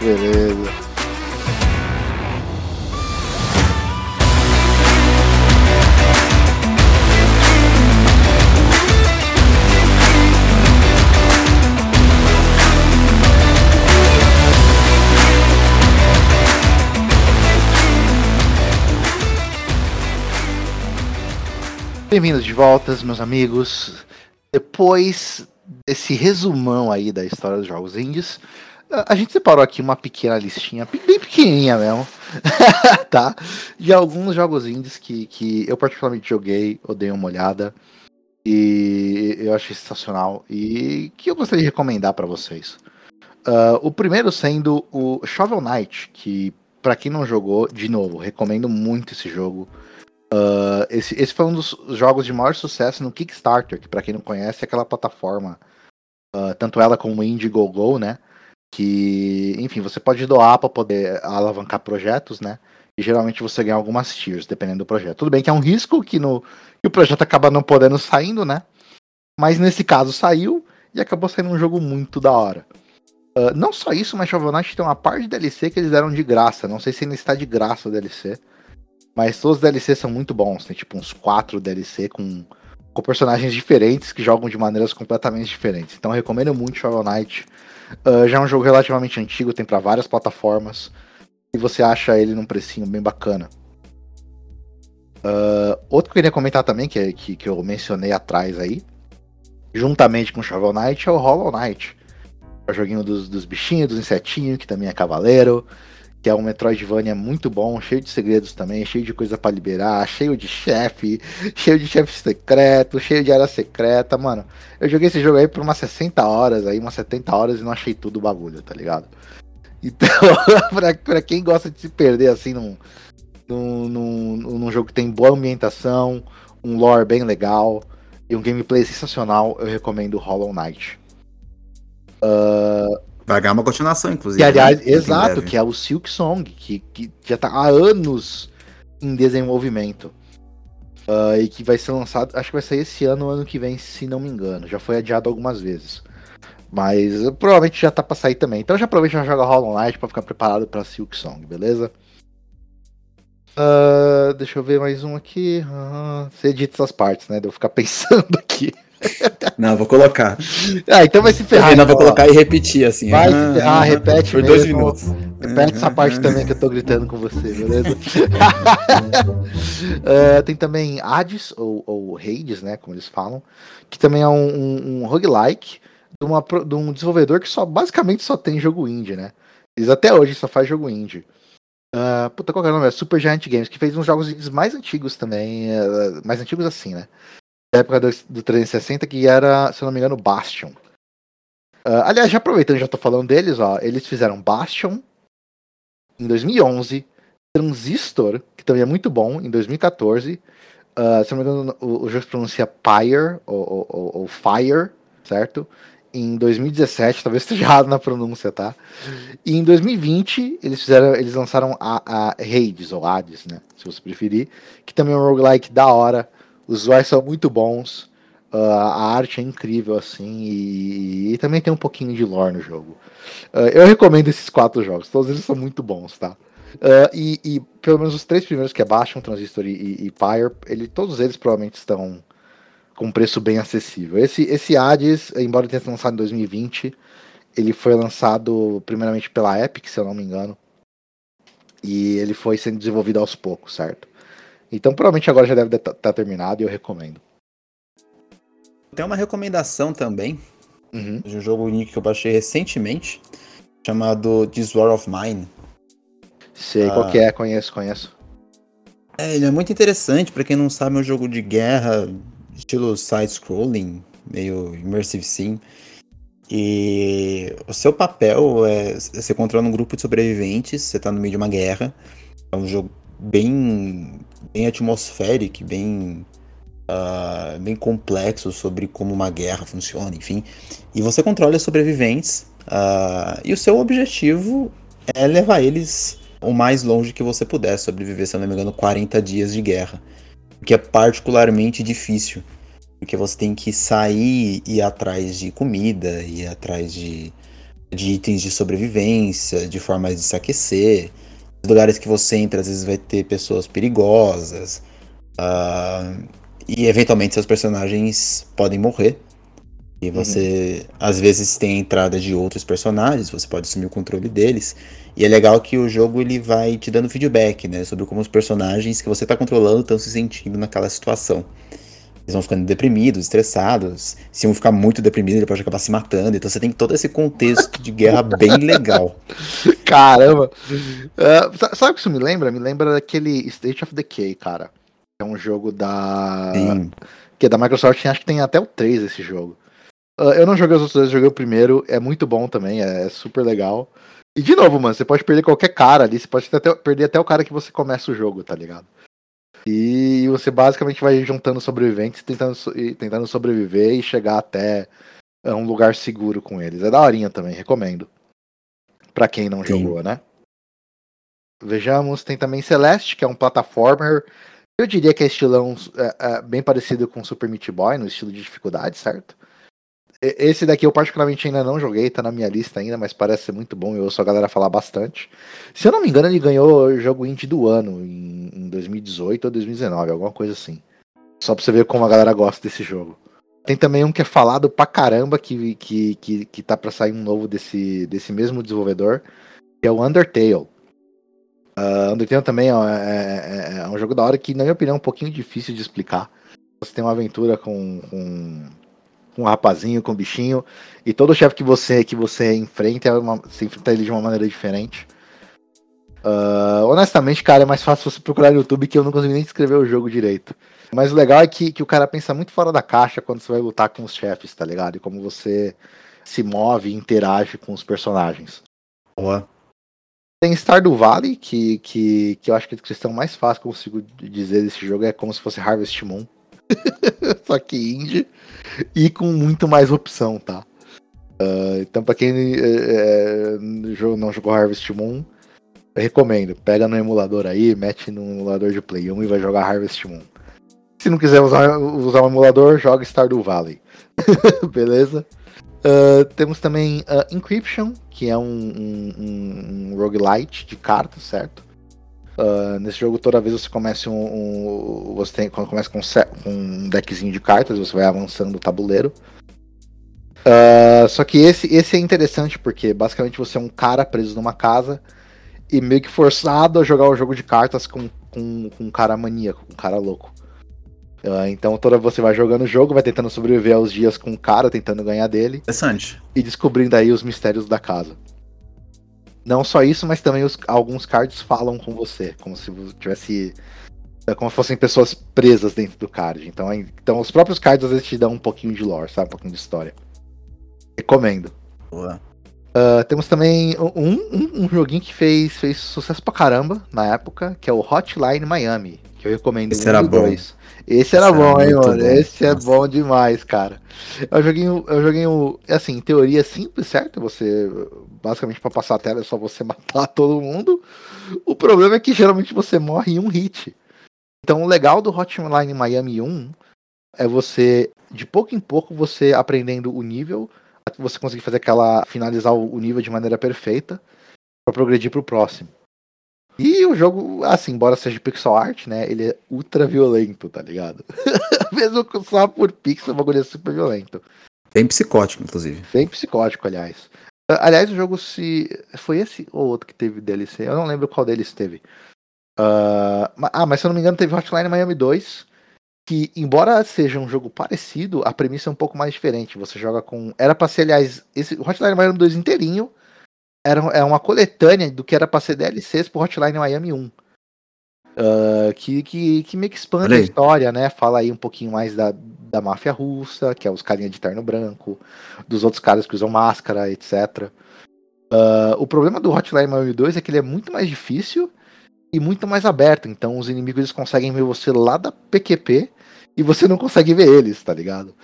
Beleza. Bem-vindos de volta, meus amigos. Depois desse resumão aí da história dos jogos indies, a gente separou aqui uma pequena listinha, bem pequenininha mesmo, tá? De alguns jogos indies que, que eu particularmente joguei, ou dei uma olhada, e eu achei sensacional, e que eu gostaria de recomendar para vocês. Uh, o primeiro sendo o Shovel Knight, que para quem não jogou, de novo, recomendo muito esse jogo. Uh, esse, esse foi um dos jogos de maior sucesso no Kickstarter, que para quem não conhece é aquela plataforma, uh, tanto ela como o Indiegogo, né? Que, enfim, você pode doar para poder alavancar projetos, né? E geralmente você ganha algumas tiers, dependendo do projeto. Tudo bem que é um risco que, no, que o projeto acaba não podendo saindo, né? Mas nesse caso saiu e acabou saindo um jogo muito da hora. Uh, não só isso, mas Shovel Knight tem uma parte de DLC que eles deram de graça. Não sei se ainda está de graça o DLC. Mas todos os DLCs são muito bons. Tem tipo uns quatro DLC com, com personagens diferentes que jogam de maneiras completamente diferentes. Então recomendo muito Shovel Knight. Uh, já é um jogo relativamente antigo, tem para várias plataformas. E você acha ele num precinho bem bacana. Uh, outro que eu queria comentar também, que, que, que eu mencionei atrás aí, juntamente com Shovel Knight, é o Hollow Knight. É o joguinho dos, dos bichinhos, dos insetinhos, que também é cavaleiro que é um Metroidvania muito bom, cheio de segredos também, cheio de coisa para liberar, cheio de chefe, cheio de chefe secreto, cheio de área secreta, mano. Eu joguei esse jogo aí por umas 60 horas, aí umas 70 horas e não achei tudo o bagulho, tá ligado? Então, pra, pra quem gosta de se perder assim num, num, num, num jogo que tem boa ambientação, um lore bem legal e um gameplay sensacional, eu recomendo Hollow Knight. Uh, Vai ganhar uma continuação, inclusive. Que, aliás, né? exato, que é o Silk Song, que, que já tá há anos em desenvolvimento. Uh, e que vai ser lançado, acho que vai sair esse ano ou ano que vem, se não me engano. Já foi adiado algumas vezes. Mas uh, provavelmente já tá pra sair também. Então já aproveita e joga Hollow Knight pra ficar preparado pra Silk Song, beleza? Uh, deixa eu ver mais um aqui. você edita essas partes, né? De eu ficar pensando aqui. Não, vou colocar. Ah, então vai se ferrar. Eu não vou colocar e repetir assim. Vai se ferrar, repete por mesmo. dois minutos. Repete essa parte também que eu tô gritando com você, beleza? uh, tem também Hades, ou, ou Hades, né, como eles falam, que também é um, um, um roguelike de, uma, de um desenvolvedor que só basicamente só tem jogo indie, né? Eles até hoje só faz jogo indie. Uh, puta, qual é o nome? É Super Giant Games, que fez uns jogos indies mais antigos também, uh, mais antigos assim, né? Época do, do 360, que era, se eu não me engano, Bastion. Uh, aliás, já aproveitando, já tô falando deles, ó, eles fizeram Bastion em 2011, Transistor, que também é muito bom, em 2014. Uh, ah, se não me engano, o, o jogo se pronuncia Pyre, ou, ou, ou, Fire, certo? Em 2017, talvez esteja errado na pronúncia, tá? E em 2020, eles fizeram, eles lançaram a, a Hades, ou Hades, né? Se você preferir, que também é um roguelike da hora, os visuais são muito bons. Uh, a arte é incrível, assim, e, e, também tem um pouquinho de lore no jogo. Uh, eu recomendo esses quatro jogos, todos eles são muito bons, tá? Uh, e, e, pelo menos os três primeiros que é Bastion, Transistor e, e Pyre, ele, todos eles provavelmente estão com um preço bem acessível. Esse, esse Hades, embora tenha sido lançado em 2020, ele foi lançado primeiramente pela Epic, se eu não me engano, e ele foi sendo desenvolvido aos poucos, certo? Então provavelmente agora já deve estar tá terminado e eu recomendo. Tem uma recomendação também uhum. de um jogo único que eu baixei recentemente, chamado This War of Mine. Sei ah, qual que é, conheço, conheço. É, ele é muito interessante, para quem não sabe, é um jogo de guerra, estilo side-scrolling, meio immersive sim. E o seu papel é você controla um grupo de sobreviventes, você tá no meio de uma guerra. É um jogo bem, bem atmosférico, bem uh, bem complexo sobre como uma guerra funciona, enfim. E você controla sobreviventes uh, e o seu objetivo é levar eles o mais longe que você puder sobreviver, se eu não me engano, 40 dias de guerra. O que é particularmente difícil, porque você tem que sair e ir atrás de comida, ir atrás de, de itens de sobrevivência, de formas de se aquecer. Lugares que você entra, às vezes vai ter pessoas perigosas. Uh, e eventualmente seus personagens podem morrer. E você, uhum. às vezes, tem a entrada de outros personagens, você pode assumir o controle deles. E é legal que o jogo ele vai te dando feedback, né? Sobre como os personagens que você está controlando estão se sentindo naquela situação. Eles vão ficando deprimidos, estressados. Se um ficar muito deprimido, ele pode acabar se matando. Então você tem todo esse contexto de guerra bem legal. Caramba! Uh, sabe o que isso me lembra? Me lembra daquele State of Decay, cara. É um jogo da. Sim. Que é da Microsoft, acho que tem até o 3 esse jogo. Uh, eu não joguei os outros dois, joguei o primeiro. É muito bom também, é super legal. E de novo, mano, você pode perder qualquer cara ali, você pode até, perder até o cara que você começa o jogo, tá ligado? E você basicamente vai juntando sobreviventes, tentando, tentando sobreviver e chegar até é, um lugar seguro com eles. É daorinha também, recomendo. Pra quem não Sim. jogou, né? Vejamos, tem também Celeste, que é um plataformer eu diria que é estilão é, é, bem parecido com Super Meat Boy, no estilo de dificuldade, certo? Esse daqui eu particularmente ainda não joguei, tá na minha lista ainda, mas parece ser muito bom, eu ouço a galera falar bastante. Se eu não me engano, ele ganhou o jogo indie do ano, em, em 2018 ou 2019, alguma coisa assim. Só pra você ver como a galera gosta desse jogo. Tem também um que é falado pra caramba, que, que, que, que tá pra sair um novo desse, desse mesmo desenvolvedor, que é o Undertale. Uh, Undertale também ó, é, é, é, um jogo da hora que, na minha opinião, é um pouquinho difícil de explicar. Você tem uma aventura com, com, com um rapazinho, com um bichinho, e todo chefe que você, que você enfrenta, é uma, você enfrenta ele de uma maneira diferente. Uh, honestamente, cara, é mais fácil você procurar no YouTube que eu não consegui nem descrever o jogo direito. Mas o legal é que, que o cara pensa muito fora da caixa quando você vai lutar com os chefes, tá ligado? E como você se move e interage com os personagens. Boa. Tem Stardew Valley, que, que, que eu acho que a descrição mais fácil que eu consigo dizer desse jogo é como se fosse Harvest Moon. Só que indie. E com muito mais opção, tá? Uh, então, pra quem é, não jogou Harvest Moon, recomendo. Pega no emulador aí, mete no emulador de Play 1 e vai jogar Harvest Moon. Se não quiser usar, usar o emulador, joga Stardew Valley. Beleza? Uh, temos também uh, Encryption, que é um, um, um, roguelite de cartas, certo? Uh, nesse jogo, toda vez você começa um, um você tem, começa com, um deckzinho de cartas, você vai avançando o tabuleiro. só que esse, esse é interessante porque basicamente você é um cara preso numa casa e meio que forçado a jogar o jogo de cartas com, com, com um cara maníaco, um cara louco. Uh, então toda você vai jogando o jogo, vai tentando sobreviver aos dias com o cara, tentando ganhar dele. Interessante. E descobrindo aí os mistérios da casa. Não só isso, mas também os, alguns cards falam com você, como se tivesse. É, como se fossem pessoas presas dentro do card. Então, então os próprios cards às vezes te dão um pouquinho de lore, sabe? Um pouquinho de história. Recomendo. Boa. Uh, temos também um, um, um, joguinho que fez, fez sucesso pra caramba na época, que é o Hotline Miami. Que eu recomendo. Esse era bom. Dois. Esse era bom, hein, mano? Bom. Esse é bom demais, cara. É um joguinho, é um joguinho, assim, em teoria simples, certo? Você, basicamente, para passar a tela é só você matar todo mundo. O problema é que geralmente você morre em um hit. Então, o legal do Hotline Miami 1 é você, de pouco em pouco, você aprendendo o nível, você conseguir fazer aquela, finalizar o nível de maneira perfeita para progredir pro próximo. E o jogo, assim, embora seja pixel art, né? Ele é ultra violento, tá ligado? Mesmo só por pixel, o bagulho é super violento. Bem psicótico, inclusive. Bem psicótico, aliás. Aliás, o jogo se. Foi esse ou outro que teve DLC? Eu não lembro qual deles teve. Uh... Ah, mas se eu não me engano, teve Hotline Miami 2. Que, embora seja um jogo parecido, a premissa é um pouco mais diferente. Você joga com. Era pra ser, aliás, esse Hotline Miami 2 inteirinho era, é uma coletânea do que era pra ser DLCs pro Hotline Miami 1. Uh, que, que, que meio que expande a história, né? Fala aí um pouquinho mais da, da máfia russa, que é os carinha de terno branco, dos outros caras que usam máscara, etc. Uh, o problema do Hotline Miami 2 é que ele é muito mais difícil e muito mais aberto. Então os inimigos eles conseguem ver você lá da PQP e você não consegue ver eles, tá ligado?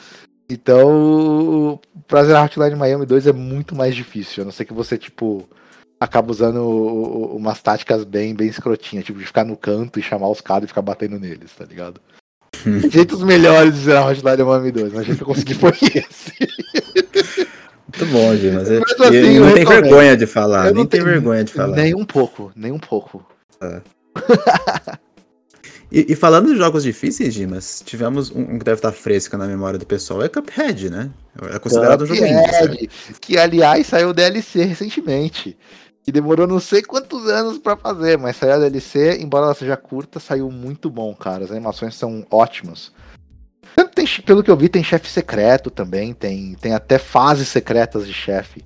Então, pra zerar Hotline Miami 2 é muito mais difícil, a não ser que você, tipo, acaba usando umas táticas bem, bem escrotinhas, tipo, de ficar no canto e chamar os caras e ficar batendo neles, tá ligado? Jeitos melhores de zerar Hotline Miami 2, mas a gente que eu consegui foi esse. Muito bom, Gil, mas, é, mas assim, não tem vergonha de falar, nem tem vergonha de falar. Nem um pouco, nem um pouco. É. e, e, falando de jogos difíceis, Dimas, tivemos um, um, que deve estar fresco na memória do pessoal, é Cuphead, né? É considerado Cuphead, um jogo indie, Que, aliás, saiu DLC recentemente. Que demorou não sei quantos anos para fazer, mas saiu a DLC, embora ela seja curta, saiu muito bom, cara. As animações são ótimas. Tem, pelo que eu vi, tem chefe secreto também, tem, tem até fases secretas de chefe,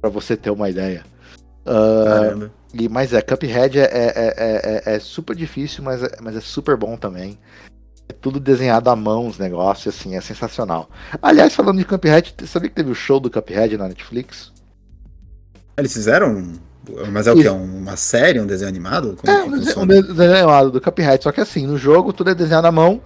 para você ter uma ideia. Uh, e, mas é, Cuphead é, é, é, é, super difícil, mas é, mas é super bom também. É tudo desenhado à mão, os negócios, assim, é sensacional. Aliás, falando de Cuphead, sabia que teve o show do Cuphead na Netflix? Eles fizeram mas é o que? Uma série, um desenho animado? Como é, um desenho animado do Cuphead. Só que assim, no jogo tudo é desenhado à mão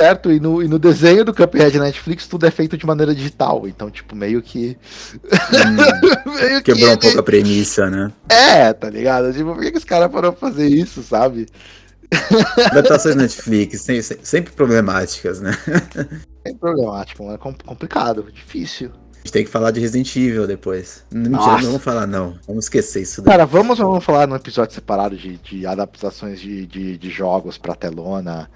certo? E no, e no desenho do Cuphead na Netflix tudo é feito de maneira digital. Então, tipo, meio que. Hum, meio quebrou que... um pouco a premissa, né? É, tá ligado? Tipo, por que, que os caras foram fazer isso, sabe? Adaptações Netflix, sempre, sempre problemáticas, né? É problemático, é complicado, difícil. A gente tem que falar de Resident Evil depois. Mentira, não vamos falar, não. Vamos esquecer isso daí. Cara, vamos, vamos falar num episódio separado de, de adaptações de, de, de jogos pra telona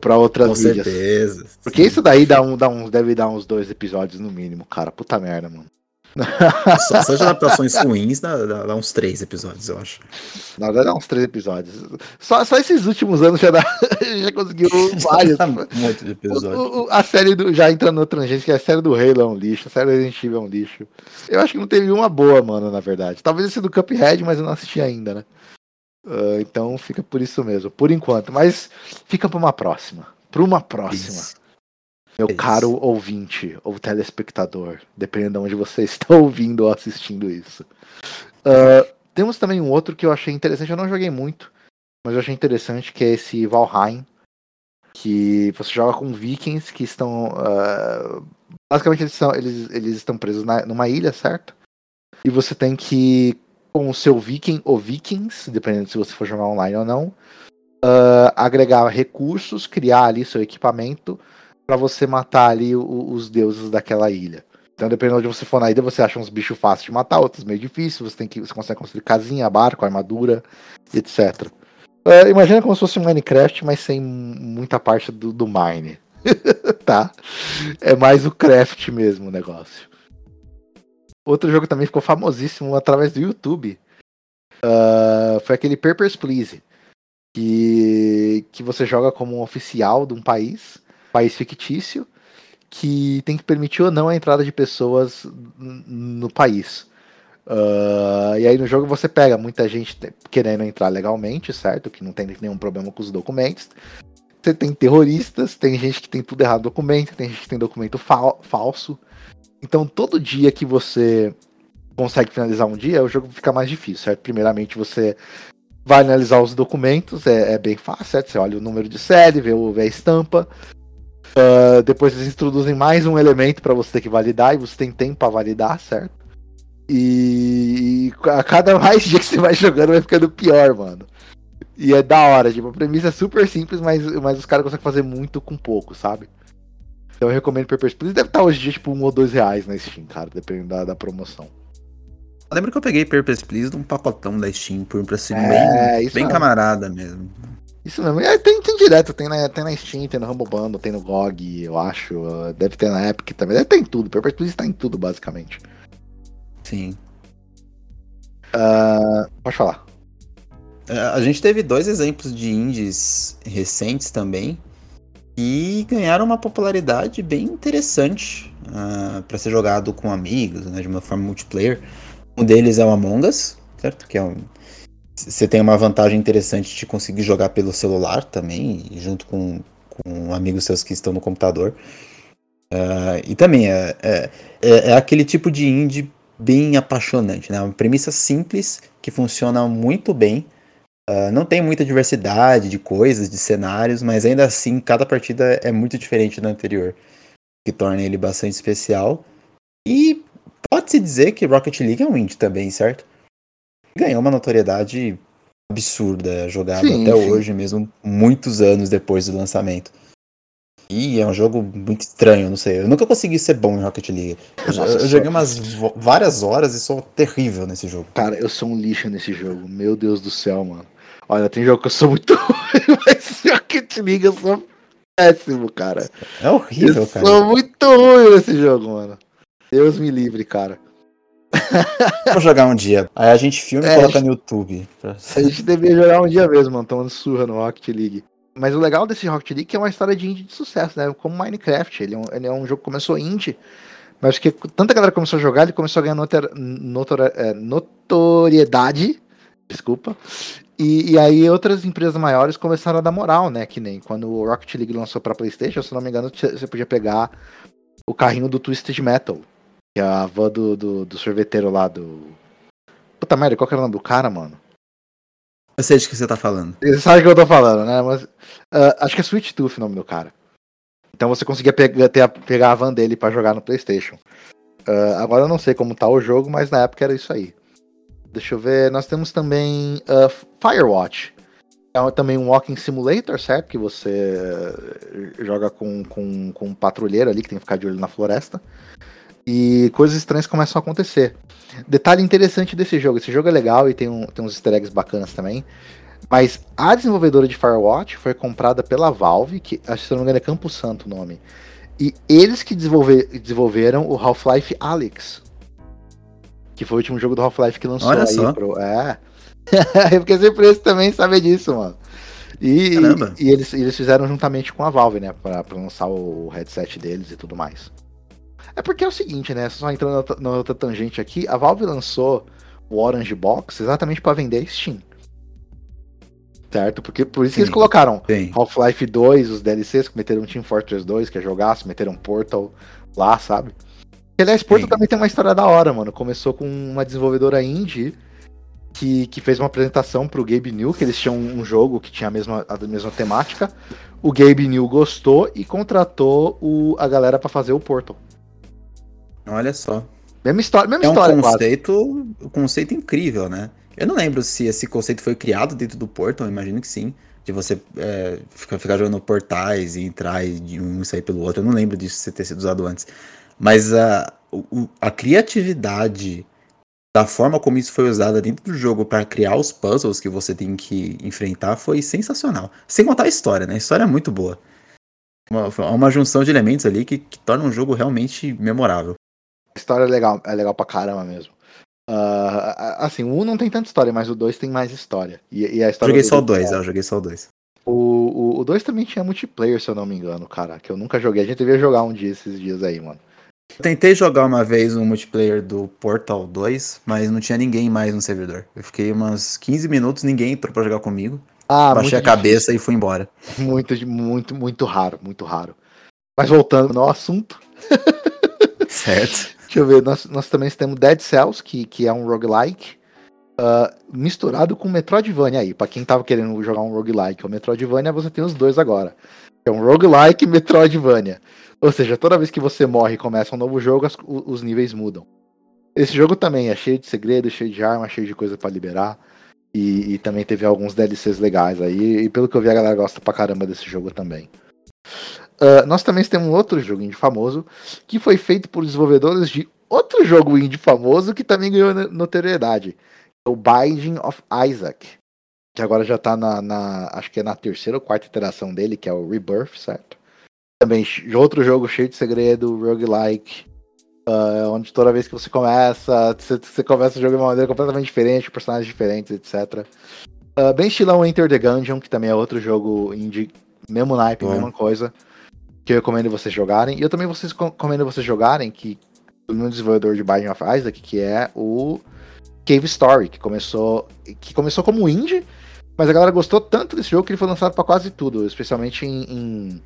pra outras Com mídias. certeza. Porque sim. isso daí dá um, dá um, deve dar uns dois episódios no mínimo, cara. Puta merda, mano. Só, só de adaptações ruins dá, dá, dá, uns três episódios, eu acho. Não, dá uns três episódios. Só, só esses últimos anos já, dá, já conseguiu vários. Muito de episódio. O, o, a série do. Já entrando no tangente, que é a série do Halo é um lixo, a série do Resident Evil é um lixo. Eu acho que não teve uma boa, mano, na verdade. Talvez esse do Cuphead, mas eu não assisti ainda, né? Uh, então fica por isso mesmo, por enquanto. Mas fica para uma próxima. Para uma próxima. Isso. Meu isso. caro ouvinte ou telespectador, dependendo de onde você está ouvindo ou assistindo isso. Uh, temos também um outro que eu achei interessante. Eu não joguei muito, mas eu achei interessante que é esse Valheim. Que você joga com vikings que estão. Uh, basicamente, eles, são, eles, eles estão presos na, numa ilha, certo? E você tem que com o seu Viking ou Vikings, dependendo se você for jogar online ou não, uh, agregar recursos, criar ali seu equipamento para você matar ali o, os deuses daquela ilha. Então, dependendo de onde você for na ilha, você acha uns bichos fáceis de matar, outros meio difíceis. Você tem que você consegue construir casinha, barco, armadura, etc. Uh, imagina como se fosse um Minecraft, mas sem muita parte do, do mine. tá? É mais o craft mesmo o negócio. Outro jogo também ficou famosíssimo através do YouTube. Uh, foi aquele Papers, Please. Que, que você joga como um oficial de um país, país fictício, que tem que permitir ou não a entrada de pessoas no país. Uh, e aí no jogo você pega muita gente querendo entrar legalmente, certo? Que não tem nenhum problema com os documentos. Você tem terroristas, tem gente que tem tudo errado documento, tem gente que tem documento fal falso. Então, todo dia que você consegue finalizar um dia, o jogo fica mais difícil, certo? Primeiramente, você vai analisar os documentos, é, é bem fácil, certo? Você olha o número de série, vê, vê a estampa. Uh, depois eles introduzem mais um elemento para você ter que validar, e você tem tempo para validar, certo? E, a cada mais dia que você vai jogando, vai ficando pior, mano. E é da hora, tipo, a premissa é super simples, mas, mas os caras conseguem fazer muito com pouco, sabe? Então eu recomendo Papers, Please. Deve estar hoje em dia tipo um ou dois reais na Steam, cara, dependendo da, da promoção. Eu lembro que eu peguei Papers, Please num pacotão da Steam por um preço é, bem, bem camarada mesmo. Isso mesmo. É, tem, tem direto, tem na, tem na Steam, tem no Rumble Bundle, tem no GOG, eu acho. Deve ter na Epic também. Deve ter em tudo. Papers, Please tá em tudo, basicamente. Sim. Uh, pode falar. É, a gente teve dois exemplos de indies recentes também e ganharam uma popularidade bem interessante uh, ah, para ser jogado com amigos, né, de uma forma multiplayer. Um deles é o Among Us, certo? Que é um, você tem uma vantagem interessante de conseguir jogar pelo celular também, junto com, com amigos seus que estão no computador. Uh, e também é, é, é, é, aquele tipo de indie bem apaixonante, né? Uma premissa simples que funciona muito bem Uh, não tem muita diversidade de coisas, de cenários, mas ainda assim cada partida é muito diferente da anterior, que torna ele bastante especial. E pode-se dizer que Rocket League é um indie também, certo? Ganhou uma notoriedade absurda, jogado sim, até sim. hoje mesmo, muitos anos depois do lançamento. E é um jogo muito estranho, não sei. Eu nunca consegui ser bom em Rocket League. Eu, Nossa, eu joguei umas várias horas e sou terrível nesse jogo. Cara, eu sou um lixo nesse jogo. Meu Deus do céu, mano. Olha, tem jogo que eu sou muito ruim, mas Rocket League eu sou péssimo, cara. É horrível, eu cara. Eu sou muito ruim nesse jogo, mano. Deus me livre, cara. Vou jogar um dia. Aí a gente filma e é, coloca no YouTube. A gente deveria jogar um dia mesmo, mano. Tomando surra no Rocket League. Mas o legal desse Rocket League é que é uma história de indie de sucesso, né? Como Minecraft. Ele é um, ele é um jogo que começou indie. Mas que tanta galera começou a jogar, ele começou a ganhar notor, notor, é, notoriedade. Desculpa. E, e, aí outras empresas maiores começaram a dar moral, né? Que nem quando o Rocket League lançou pra Playstation, se não me engano, você podia pegar o carrinho do Twisted Metal. Que é a van do, do, do sorveteiro lá do. Puta merda, qual que era o nome do cara, mano? Eu sei de que você tá falando. Você sabe o que eu tô falando, né? Mas, uh, acho que é Sweet Tooth o nome do cara. Então você conseguia pegar, ter, pegar a van dele para jogar no PlayStation. Uh, agora eu não sei como tá o jogo, mas na época era isso aí. Deixa eu ver. Nós temos também uh, Firewatch. É também um walking simulator, certo? Que você joga com, com, com um patrulheiro ali que tem que ficar de olho na floresta e coisas estranhas começam a acontecer. Detalhe interessante desse jogo: esse jogo é legal e tem, um, tem uns easter eggs bacanas também. Mas a desenvolvedora de Firewatch foi comprada pela Valve, que se não me engano é Campo Santo o nome. E eles que desenvolver, desenvolveram o Half-Life Alyx. Que foi o último jogo do Half-Life que lançou Olha aí só. pro. É. Porque sempre esse também sabe disso, mano. E, e, e, eles, eles fizeram juntamente com a Valve, né? Pra, pra lançar o headset deles e tudo mais. É porque é o seguinte, né? Só entrando na outra tangente aqui, a Valve lançou o Orange Box exatamente para vender Steam. Certo? Porque por isso Sim. que eles colocaram Half-Life 2, os DLCs, que meteram Team Fortress 2, que é jogaço, meteram Portal lá, sabe? E, aliás, Portal Sim. também tem uma história da hora, mano. Começou com uma desenvolvedora indie que, que fez uma apresentação pro Gabe New, que eles tinham um jogo que tinha a mesma, a mesma temática. O Gabe New gostou e contratou o, a galera para fazer o Portal. Olha só. Mesma história, mesma é história, um conceito, um conceito incrível, né? Eu não lembro se esse conceito foi criado dentro do Portal, imagino que sim. De você é, ficar, ficar, jogando portais e entrar de um e sair pelo outro. Eu não lembro disso ter sido usado antes. Mas a, a criatividade da forma como isso foi usada dentro do jogo para criar os puzzles que você tem que enfrentar foi sensacional. Sem contar a história, né? A história é muito boa. Uma, uma junção de elementos ali que, que torna um jogo realmente memorável. A história é legal, é legal pra caramba mesmo. Uh, assim, o 1 não tem tanta história, mas o 2 tem mais história. E, e a história joguei só o 2, é... eu joguei só o 2. O 2 também tinha multiplayer, se eu não me engano, cara. Que eu nunca joguei. A gente devia jogar um dia esses dias aí, mano. Eu tentei jogar uma vez um multiplayer do Portal 2, mas não tinha ninguém mais no servidor. Eu fiquei umas 15 minutos, ninguém entrou pra jogar comigo. Ah, Baixei a cabeça difícil. e fui embora. Muito, muito, muito raro, muito raro. Mas voltando ao assunto. certo. Deixa eu ver, nós, nós também temos Dead Cells, que, que é um roguelike, uh, misturado com Metroidvania aí. Para quem tava querendo jogar um roguelike ou Metroidvania, você tem os dois agora. É um roguelike e Metroidvania. Ou seja, toda vez que você morre e começa um novo jogo, as, os níveis mudam. Esse jogo também é cheio de segredos, cheio de arma, cheio de coisa para liberar. E, e, também teve alguns DLCs legais aí. E pelo que eu vi, a galera gosta pra caramba desse jogo também. Uh, nós também temos um outro jogo indie famoso que foi feito por desenvolvedores de outro jogo indie famoso que também ganhou notoriedade. O Binding of Isaac. Que agora já tá na, na, Acho que é na terceira ou quarta iteração dele, que é o Rebirth, certo? Também outro jogo cheio de segredo, roguelike. Uh, onde toda vez que você começa, você, você começa o jogo de uma maneira completamente diferente, personagens diferentes, etc. Uh, bem estilão Enter the Gungeon, que também é outro jogo indie, mesmo naipe, Bom. mesma coisa que eu recomendo vocês jogarem. E eu também vocês recomendo vocês jogarem que o meu desenvolvedor de Binding of Isaac, que é o Cave Story, que começou que começou como indie, mas a galera gostou tanto desse jogo que ele foi lançado para quase tudo, especialmente em, em,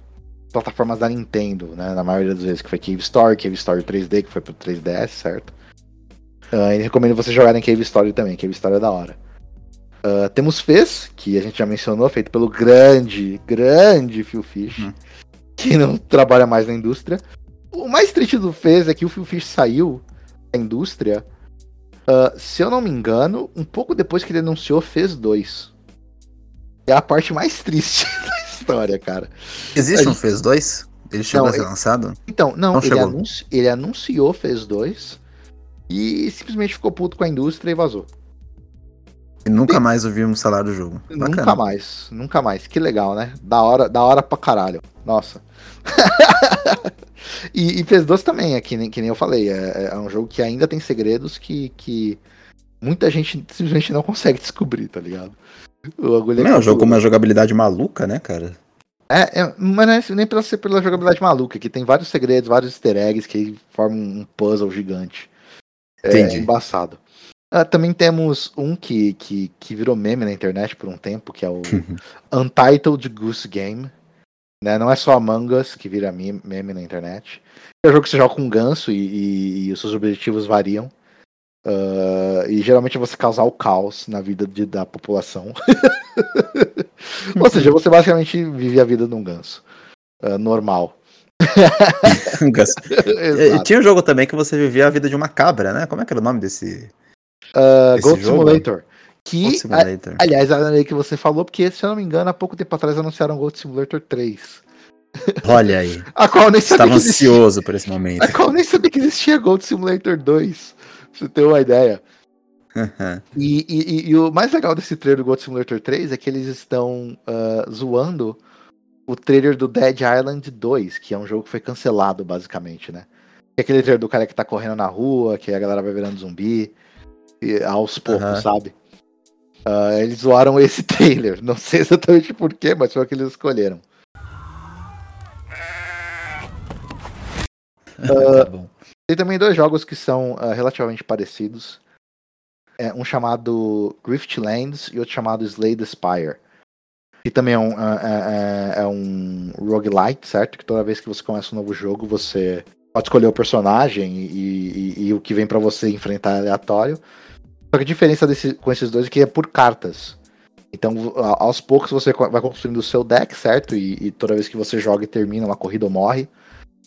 plataformas da Nintendo, né, na maioria das vezes, que foi Cave Story, Cave Story 3D, que foi pro 3DS, certo? Uh, e recomendo vocês jogarem Cave Story também, Cave Story é da hora. Uh, temos Fez, que a gente já mencionou, feito pelo grande, grande Phil Fish, Hum. que não trabalha mais na indústria. O mais triste do Fez é que o Phil Fish saiu da indústria, uh, se eu não me engano, um pouco depois que ele anunciou Fez 2. É a parte mais triste da história, cara. Existe A um Fez 2? Ele chegou Não, a ser ele- lançado? Então, não, Não ele, anunci- ele anunciou Fez 2 e simplesmente ficou puto com a indústria e vazou. E nunca mais ouvimos falar do jogo. Nunca Bacana. mais, nunca mais. Que legal, né? Da hora, da hora pra caralho. Nossa. e, e Fez 2 também, é que nem, que nem eu falei. É, é um jogo que ainda tem segredos que, que muita gente simplesmente não consegue descobrir, tá ligado? O bagulho Não, é um jogo com uma jogabilidade maluca, né, cara? É, é, mas não é nem pela ser pela jogabilidade maluca, que tem vários segredos, vários easter eggs que formam um puzzle gigante. É Entendi. embaçado. Ah, também temos um que, que, que virou meme na internet por um tempo, que é o Untitled Goose Game. Né? Não é só Among Us que vira meme, meme na internet. É um jogo que você joga com um ganso e, e- e os seus objetivos variam. Ah, e geralmente é você causar o caos na vida de- da população. Ou seja, você basicamente vive a vida de um ganso. ah, normal. É, Exato. Tinha um jogo também que você vivia a vida de uma cabra, né? Como é que era o nome desse Ah, esse Goat jogo? Simulator. Que, a- Simulator? aliás, a lei que você falou, porque se eu não me engano, há pouco tempo atrás anunciaram Goat Simulator 3. Olha aí. A qual eu nem sabia Estava ansioso por esse momento. A qual nem sabia que existia Goat Simulator 2. Você ter uma ideia. E, e- e- o mais legal desse trailer do Goat Simulator 3 é que eles estão ah, zoando o trailer do Dead Island 2, que é um jogo que foi cancelado, basicamente, né? É aquele trailer do cara que tá correndo na rua, que a galera vai virando zumbi, e aos poucos, Aham. sabe? Ah, eles zoaram esse trailer. Não sei exatamente porquê, mas foi o que eles escolheram. tá bom. Tem também dois jogos que são ah, relativamente parecidos. É um chamado Griftlands e outro chamado Slay the Spire. Que também é um, ah, é, é- é um roguelite, certo? Que toda vez que você começa um novo jogo, você pode escolher o personagem e, e- e o que vem pra você enfrentar é aleatório. Só que a diferença desse, com esses dois é que é por cartas. Então, aos poucos você vai construindo o seu deck, certo? E, e toda vez que você joga e termina uma corrida ou morre,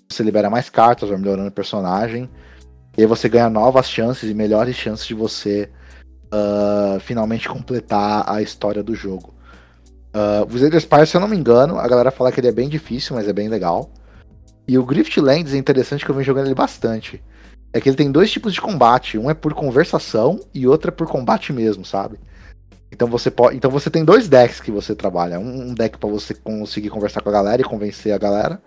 você libera mais cartas, vai melhorando o personagem. E aí você ganha novas chances e melhores chances de você ah, finalmente completar a história do jogo. Uh, o Slay Spire, se eu não me engano, a galera fala que ele é bem difícil, mas é bem legal. E o Griftlands é interessante que eu venho jogando ele bastante. É que ele tem dois tipos de combate. Um é por conversação e outro é por combate mesmo, sabe? Então você pode, então você tem dois decks que você trabalha. Um, um deck pra você conseguir conversar com a galera e convencer a galera.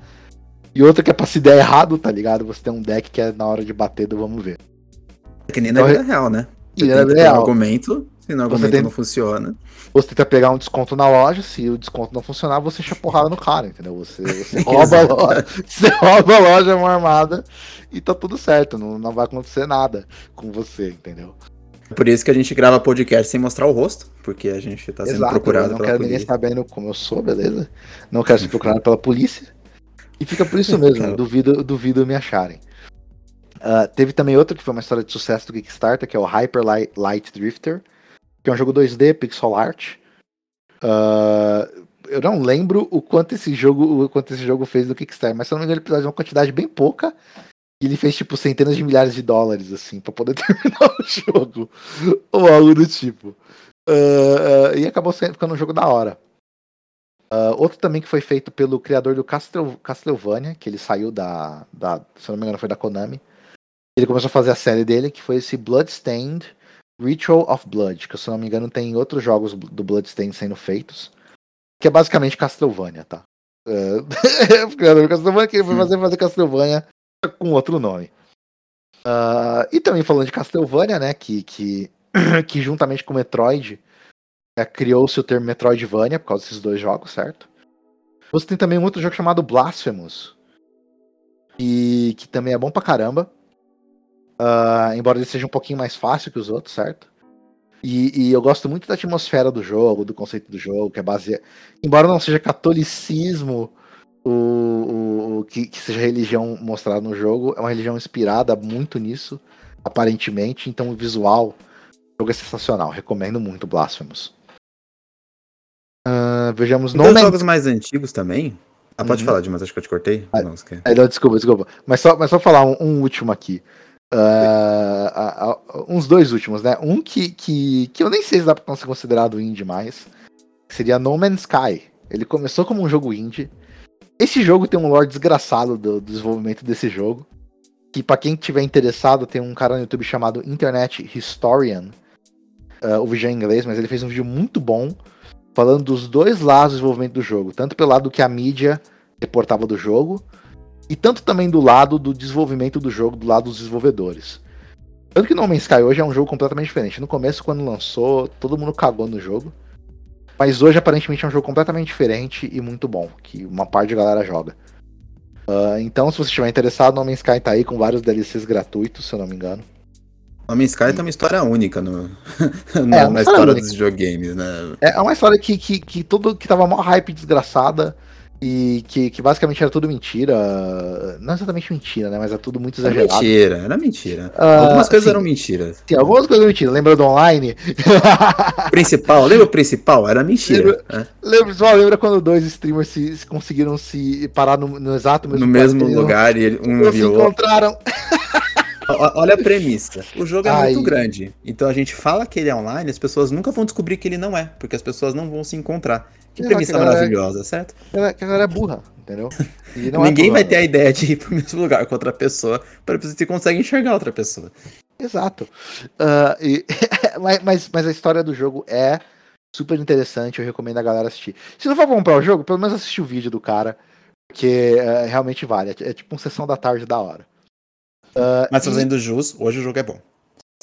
E outro que é pra se der errado, tá ligado? Você tem um deck que é na hora de bater do vamos ver. É que nem na Então, vida real, né? e Você tenta ter um real. argumento, se no argumento tem- não funciona. Você tenta pegar um desconto na loja, se o desconto não funcionar, você enche a porrada no cara, entendeu? Você, você rouba a loja, você rouba a loja mão armada e tá tudo certo, não, não vai acontecer nada com você, entendeu? Por isso que a gente grava podcast sem mostrar o rosto, porque a gente tá sendo Exato, procurado não pela quero ninguém sabendo como eu sou, beleza? Não quero ser procurado pela polícia. E fica por isso mesmo, duvido, duvido me acharem. Ah, teve também outro que foi uma história de sucesso do Kickstarter, que é o Hyper Light, Light Drifter, que é um jogo 2D, pixel art. Ah, eu não lembro o quanto esse jogo, o quanto esse jogo fez no Kickstarter, mas se eu não me engano, ele precisava de uma quantidade bem pouca. E ele fez tipo centenas de milhares de dólares, assim, pra poder terminar o jogo. Ou algo do tipo. Ah, e acabou sendo, ficando um jogo da hora. Ah, outro também que foi feito pelo criador do Castel, Castlevania, que ele saiu da, da. Se eu não me engano, foi da Konami. Ele começou a fazer a série dele, que foi esse Bloodstained Ritual of Blood, que se eu não me engano tem outros jogos do Bloodstained sendo feitos. Que é basicamente Castlevania, tá? Ah, o criador do Castlevania que ele foi fazer, fazer Castlevania com outro nome. Ah, e também falando de Castlevania, né? Que, que, que juntamente com Metroid criou-se o termo Metroidvania por causa desses dois jogos, certo? Você tem também um outro jogo chamado Blasphemous. E que também é bom pra caramba. Ah, embora ele seja um pouquinho mais fácil que os outros, certo? E, e eu gosto muito da atmosfera do jogo, do conceito do jogo, que é baseado. Embora não seja catolicismo o, o, o que, que seja religião mostrada no jogo, é uma religião inspirada muito nisso, aparentemente. Então o visual do jogo é sensacional. Recomendo muito Blasphemous. Vejamos No No jogos mais antigos também. Ah, pode Uhum. falar, Dimas, acho que eu te cortei. Ah, Não, quer- É, não, desculpa, desculpa. Mas só, mas só falar um, um último aqui. Ah, uns dois últimos, né? Um que, que, que eu nem sei se dá pra ser considerado indie mais. Seria No Man's Sky. Ele começou como um jogo indie. Esse jogo tem um lore desgraçado do, do desenvolvimento desse jogo. Que pra quem tiver interessado, tem um cara no YouTube chamado Internet Historian. Ah, o vídeo é em inglês, mas ele fez um vídeo muito bom falando dos dois lados do desenvolvimento do jogo. Tanto pelo lado que a mídia reportava do jogo, e tanto também do lado do desenvolvimento do jogo, do lado dos desenvolvedores. Tanto que No Man's Sky hoje é um jogo completamente diferente. No começo, quando lançou, todo mundo cagou no jogo. Mas hoje, aparentemente, é um jogo completamente diferente e muito bom, que uma parte da galera joga. Ah, então, se você estiver interessado, No Man's Sky tá aí com vários DLCs gratuitos, se eu não me engano. Man's Sky tem uma história única no, na, É, na história única. dos videogames, né? É uma história que, que, que tudo que tava mó hype desgraçada e que, que basicamente era tudo mentira. Não exatamente mentira, né? Mas é tudo muito Era exagerado. mentira, era mentira. Ah, Algumas coisas sim. eram mentiras. Tem algumas coisas mentiras. Lembra do online? Principal, lembra o principal? Era mentira. né? lembra, só lembra quando dois streamers se, se conseguiram se parar no, no exato mesmo No mesmo lugar, lugar e ele- um se encontraram. Olha a premissa. O jogo é Ai. muito grande. Então a gente fala que ele é online, as pessoas nunca vão descobrir que ele não é, porque as pessoas não vão se encontrar. Que premissa galera. maravilhosa, certo? Que a galera é burra, entendeu? É Ninguém vai burra. ter a ideia de ir pro mesmo lugar com outra pessoa para você consegue enxergar outra pessoa. Exato. Ah, e- mas, mas, a história do jogo é super interessante, eu recomendo a galera assistir. Se não for comprar o jogo, pelo menos assistir o vídeo do cara, porque é, realmente vale. É, é tipo uma sessão da tarde da hora. Ah, Mas e- fazendo jus, hoje o jogo é bom.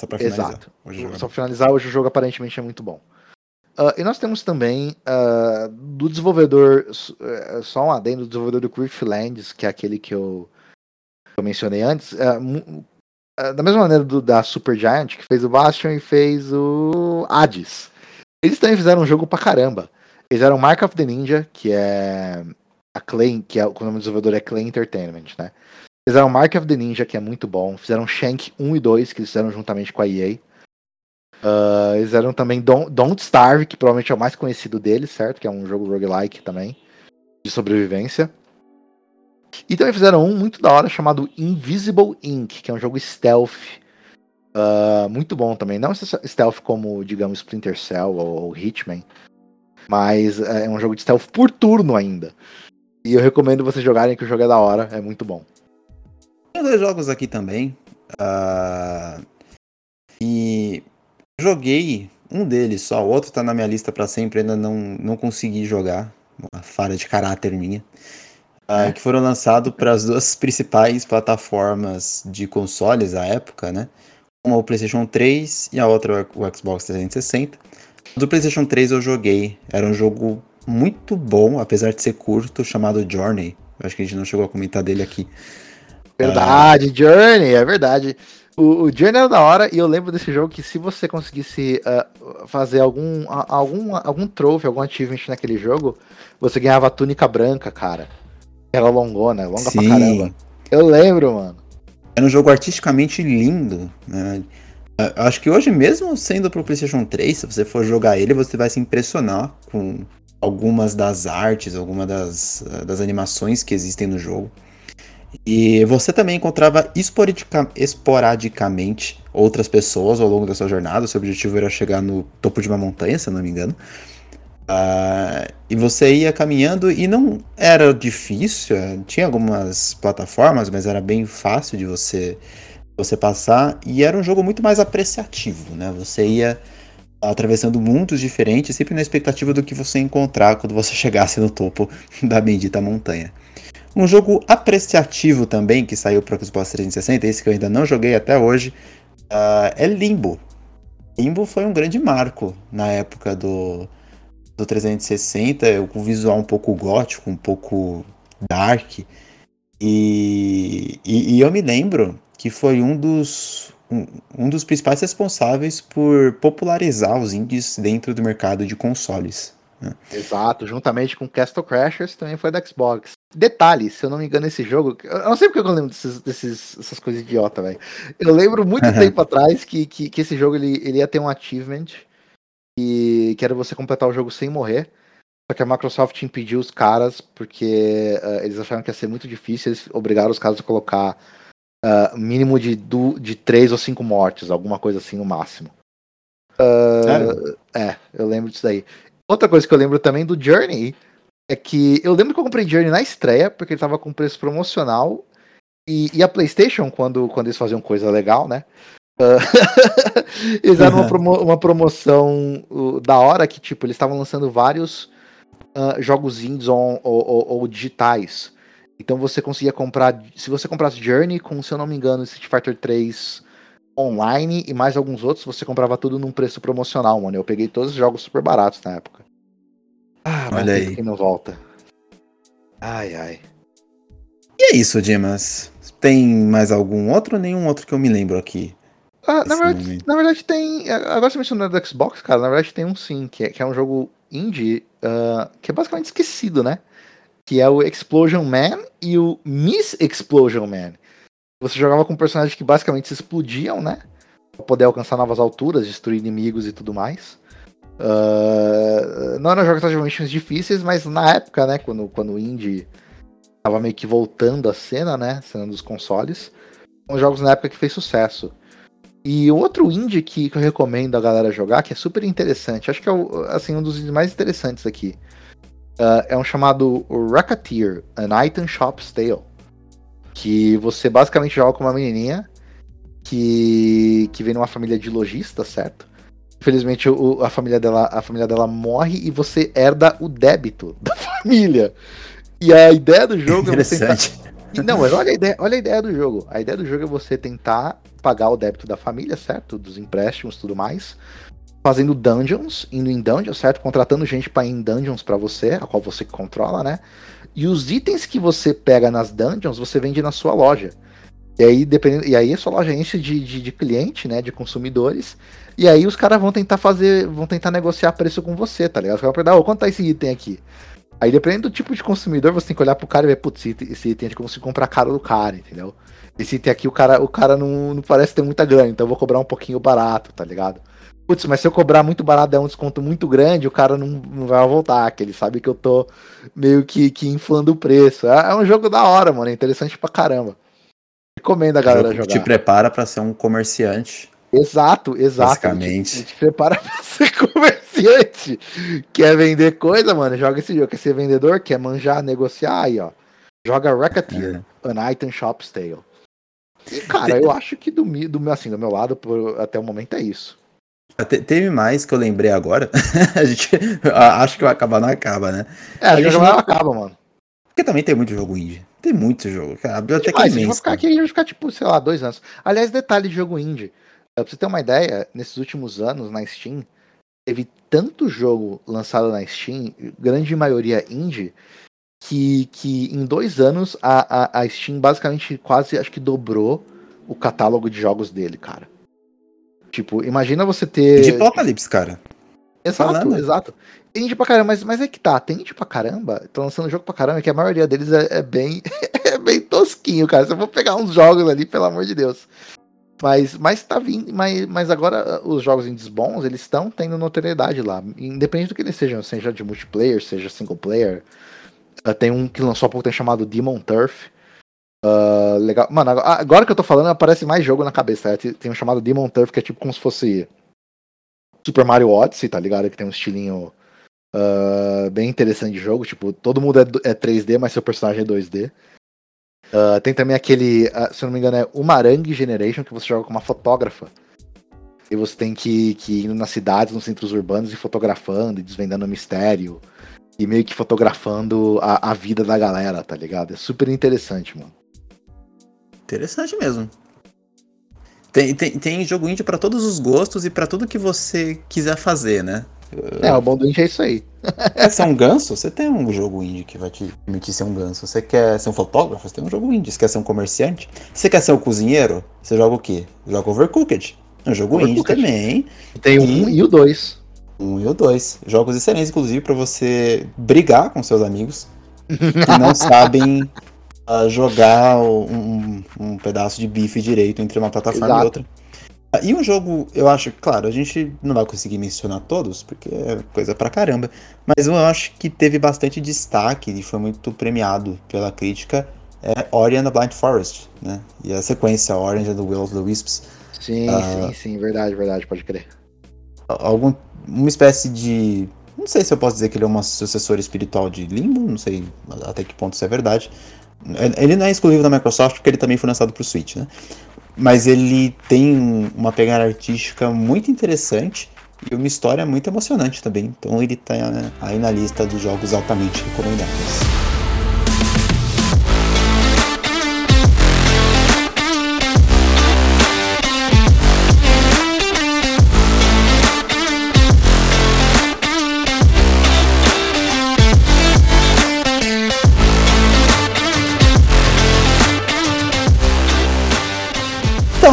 Só pra finalizar. Exato. Hoje o é Só pra finalizar, hoje o jogo aparentemente é muito bom. Ah, e nós temos também ah, do desenvolvedor, eh, só um adendo, do desenvolvedor do Criftlands, que é aquele que eu, que eu mencionei antes, mu- ah, da mesma maneira do, da Supergiant, que fez o Bastion e fez o Hades. Eles também fizeram um jogo pra caramba. Eles fizeram Mark of the Ninja, que é a Clay, que é, o nome do desenvolvedor é Clay Entertainment, né? Fizeram Mark of the Ninja, que é muito bom. Fizeram Shank 1 e 2, que eles fizeram juntamente com a EA. Ah, eles fizeram também Don't, Don't Starve, que provavelmente é o mais conhecido deles, certo? Que é um jogo roguelike também, de sobrevivência. E também fizeram um muito da hora chamado Invisible Ink, que é um jogo stealth. ah, muito bom também. Não stealth como, digamos, Splinter Cell ou Hitman. Mas é um jogo de stealth por turno ainda. E eu recomendo vocês jogarem, que o jogo é da hora, é muito bom. Dois jogos aqui também. ah, e joguei um deles só, o outro tá na minha lista pra sempre, ainda não, não consegui jogar. Uma falha de caráter minha. ah, É. Que foram lançados para as duas principais plataformas de consoles à época, né? Uma o PlayStation 3 e a outra o Xbox 360. Do PlayStation 3 eu joguei. Era um jogo muito bom, apesar de ser curto, chamado Journey. Eu acho que a gente não chegou a comentar dele aqui. Verdade, Journey, é verdade. O, o Journey era da hora e eu lembro desse jogo que se você conseguisse ah, fazer algum, algum, algum trophy, algum achievement naquele jogo, você ganhava a túnica branca, cara. Era longona, longa pra caramba. Eu lembro, mano. Era um jogo artisticamente lindo. Né? Eu Acho que hoje, mesmo sendo pro PlayStation 3, se você for jogar ele, você vai se impressionar com algumas das artes, algumas das, das animações que existem no jogo. E você também encontrava esporadica- esporadicamente outras pessoas ao longo da sua jornada. Seu objetivo era chegar no topo de uma montanha, se não me engano. Ah, e você ia caminhando e não era difícil, eh, tinha algumas plataformas, mas era bem fácil de você você passar e era um jogo muito mais apreciativo, né? Você ia atravessando mundos diferentes, sempre na expectativa do que você encontrar quando você chegasse no topo da bendita montanha. Um jogo apreciativo também que saiu para o Xbox 360, esse que eu ainda não joguei até hoje, ah, é Limbo. Limbo foi um grande marco na época do, do 360, com um visual um pouco gótico, um pouco dark. E, e, e eu me lembro que foi um dos, um, um dos principais responsáveis por popularizar os indies dentro do mercado de consoles. Exato, juntamente com Castle Crashers, também foi da Xbox. Detalhe, se eu não me engano, esse jogo. Eu não sei porque eu lembro desses, desses- dessas coisas idiota, velho. Eu lembro muito tempo atrás que, que, que esse jogo ele, ele ia ter um achievement que, que era você completar o jogo sem morrer. Só que a Microsoft impediu os caras porque uh, eles acharam que ia ser muito difícil, eles obrigaram os caras a colocar uh, mínimo de, du, de três ou cinco mortes, alguma coisa assim no máximo. Uh, é, eu lembro disso daí. Outra coisa que eu lembro também do Journey é que eu lembro que eu comprei Journey na estreia, porque ele tava com preço promocional. E, e a PlayStation, quando, quando eles faziam coisa legal, né? Uh, eles eram uma, promo uma promoção uh, da hora que, tipo, eles estavam lançando vários uh, jogos indies ou, ou, ou, ou, digitais. Então você conseguia comprar. Se você comprasse Journey com, se eu não me engano, Street Fighter 3 online e mais alguns outros, você comprava tudo num preço promocional, mano. Eu peguei todos os jogos super baratos na época. Ah, Olha aí. que não volta. Ai, ai. E é isso, Dimas. Tem mais algum outro ou nenhum outro que eu me lembro aqui? Ah, na, verdade, na verdade tem. Agora você mencionou do Xbox, cara. Na verdade tem um sim, que é, que é um jogo indie uh, que é basicamente esquecido, né? Que é o Explosion Man e o Miss Explosion Man. Você jogava com personagens que basicamente se explodiam, né? Pra poder alcançar novas alturas, destruir inimigos e tudo mais. Uh, não eram jogos relativamente difíceis, mas na época, né, quando, quando o indie tava meio que voltando à cena, né, cena dos consoles, são jogos na época que fez sucesso. E outro indie que, que eu recomendo a galera jogar, que é super interessante, acho que é assim, um dos mais interessantes aqui, uh, é um chamado Racketeer, An Item Shop's Tale, que você basicamente joga com uma menininha que, que vem numa família de lojistas, certo? Infelizmente o, a, família dela, a família dela morre e você herda o débito da família. E a ideia do jogo é você tentar... Não, mas olha a, ideia, olha a ideia do jogo. A ideia do jogo é você tentar pagar o débito da família, certo? Dos empréstimos e tudo mais. Fazendo dungeons, indo em dungeons, certo? Contratando gente para ir em dungeons para você, a qual você controla, né? E os itens que você pega nas dungeons, você vende na sua loja. E aí, dependendo, e aí a sua loja enche de, de, de cliente, né? De consumidores. E aí os caras vão tentar fazer. Vão tentar negociar preço com você, tá ligado? Os caras vão perguntar, oh, quanto tá esse item aqui? Aí dependendo do tipo de consumidor, você tem que olhar pro cara e ver, putz, esse item é como se comprar caro do cara, entendeu? Esse item aqui o cara, o cara não, não parece ter muita grana, então eu vou cobrar um pouquinho barato, tá ligado? Putz, mas se eu cobrar muito barato der um desconto muito grande, o cara não, não vai voltar, que ele sabe que eu tô meio que, que inflando o preço. É, é um jogo da hora, mano, é interessante pra caramba. Recomendo a galera jogar. Te prepara para ser um comerciante. Exato, exato. Basicamente. A gente, prepara pra ser comerciante. Quer vender coisa, mano? Joga esse jogo. Quer ser vendedor? Quer manjar, negociar? Aí, ó. Joga Racketeer, é. An Item Shop's Tale. E, cara, eu acho que do, do, assim, do meu lado, por, até o momento, é isso. Te, teve mais que eu lembrei agora. a gente acho que vai acabar, não acaba, né? É, a, a gente não acaba, mano. Porque também tem muito jogo indie. Tem muito jogo, cara. A biblioteca é imensa. ficar aqui, a gente vai ficar, tipo, sei lá, dois anos. Aliás, detalhe de jogo indie. Pra você ter uma ideia, nesses últimos anos na Steam, teve tanto jogo lançado na Steam, grande maioria indie, que, que em dois anos a, a, a Steam basicamente quase acho que dobrou o catálogo de jogos dele, cara. Tipo, imagina você ter. De Apocalipse, cara. Exato, Falando. exato. Tem indie pra caramba, mas, mas é que tá, tem indie pra caramba, tô lançando jogo pra caramba, que a maioria deles é, é bem é bem tosquinho, cara. Se eu vou pegar uns jogos ali, pelo amor de Deus. Mas, mas tá vindo, mas, mas agora uh, os jogos indies bons, eles estão tendo notoriedade lá. Independente do que eles sejam, seja de multiplayer, seja single player. Uh, tem um que lançou há pouco tempo chamado Demon Turf. Uh, legal. Mano, agora que eu tô falando, aparece mais jogo na cabeça. Né? Tem um chamado Demon Turf, que é tipo como se fosse Super Mario Odyssey, tá ligado? Que tem um estilinho uh, bem interessante de jogo. Tipo, todo mundo é, é 3D, mas seu personagem é 2D. Uh, tem também aquele, se eu não me engano, é Umarang Generation, que você joga com uma fotógrafa. E você tem que, que ir nas cidades, nos centros urbanos e fotografando e desvendando o mistério. E meio que fotografando a, a vida da galera, tá ligado? É super interessante, mano. Interessante mesmo. Tem, tem, tem jogo indie para todos os gostos e para tudo que você quiser fazer, né? É, o bom do indie é isso aí. Quer ser um ganso? Você tem um jogo indie que vai te permitir ser um ganso. Você quer ser um fotógrafo? Você tem um jogo indie. Você quer ser um comerciante? Você quer ser um cozinheiro? Você joga o quê? Joga Overcooked. É um jogo Overcooked. indie também. Tem um e o dois. Um e o dois. Jogos excelentes, inclusive, para você brigar com seus amigos que não sabem uh, jogar um, um, pedaço de bife direito entre uma plataforma Exato. e outra. E um jogo, eu acho, claro, a gente não vai conseguir mencionar todos, porque é coisa pra caramba, mas eu acho que teve bastante destaque e foi muito premiado pela crítica, é Ori and the Blind Forest, né? E a sequência Orange and the Will of the Wisps. Sim, uh, sim, sim, verdade, verdade, pode crer. Algum, uma espécie de... Não sei se eu posso dizer que ele é uma sucessora espiritual de Limbo, não sei até que ponto isso é verdade. Ele não é exclusivo da Microsoft porque ele também foi lançado pro Switch, né? mas ele tem uma pegada artística muito interessante e uma história muito emocionante também. Então ele está aí na lista dos jogos altamente recomendados.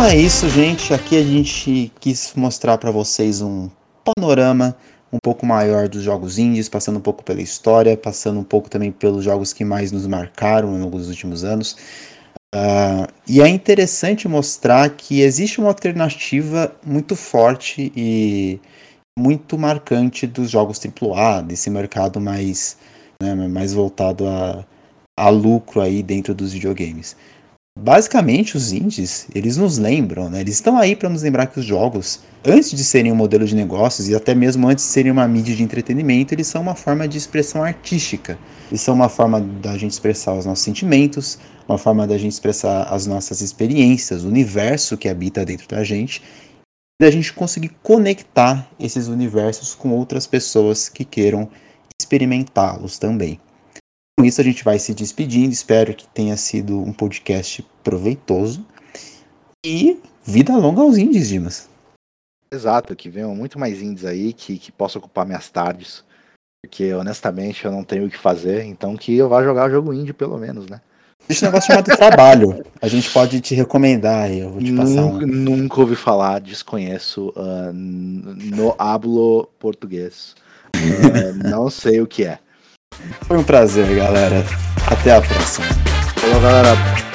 Então é isso, gente. Aqui a gente quis mostrar para vocês um panorama um pouco maior dos jogos indies, passando um pouco pela história, passando um pouco também pelos jogos que mais nos marcaram nos últimos anos. Uh, e é interessante mostrar que existe uma alternativa muito forte e muito marcante dos jogos AAA, desse mercado mais, né, mais voltado a, a lucro aí dentro dos videogames. Basicamente, os indies, eles nos lembram, né? Eles estão aí para nos lembrar que os jogos, antes de serem um modelo de negócios e até mesmo antes de serem uma mídia de entretenimento, eles são uma forma de expressão artística. Eles são uma forma da gente expressar os nossos sentimentos, uma forma da gente expressar as nossas experiências, o universo que habita dentro da gente, e da gente conseguir conectar esses universos com outras pessoas que queiram experimentá-los também. Com isso a gente vai se despedindo. Espero que tenha sido um podcast proveitoso. E vida longa aos indies, Dimas. Exato, que venham muito mais indies aí que, que possam ocupar minhas tardes. Porque honestamente eu não tenho o que fazer, então que eu vá jogar jogo indie pelo menos, né? Existe um negócio chamado trabalho. A gente pode te recomendar aí. Eu vou te passar nunca, um... nunca ouvi falar, desconheço. Uh, no hablo português. Uh, não sei o que é. Foi um prazer, galera. Até a próxima. Falou, galera.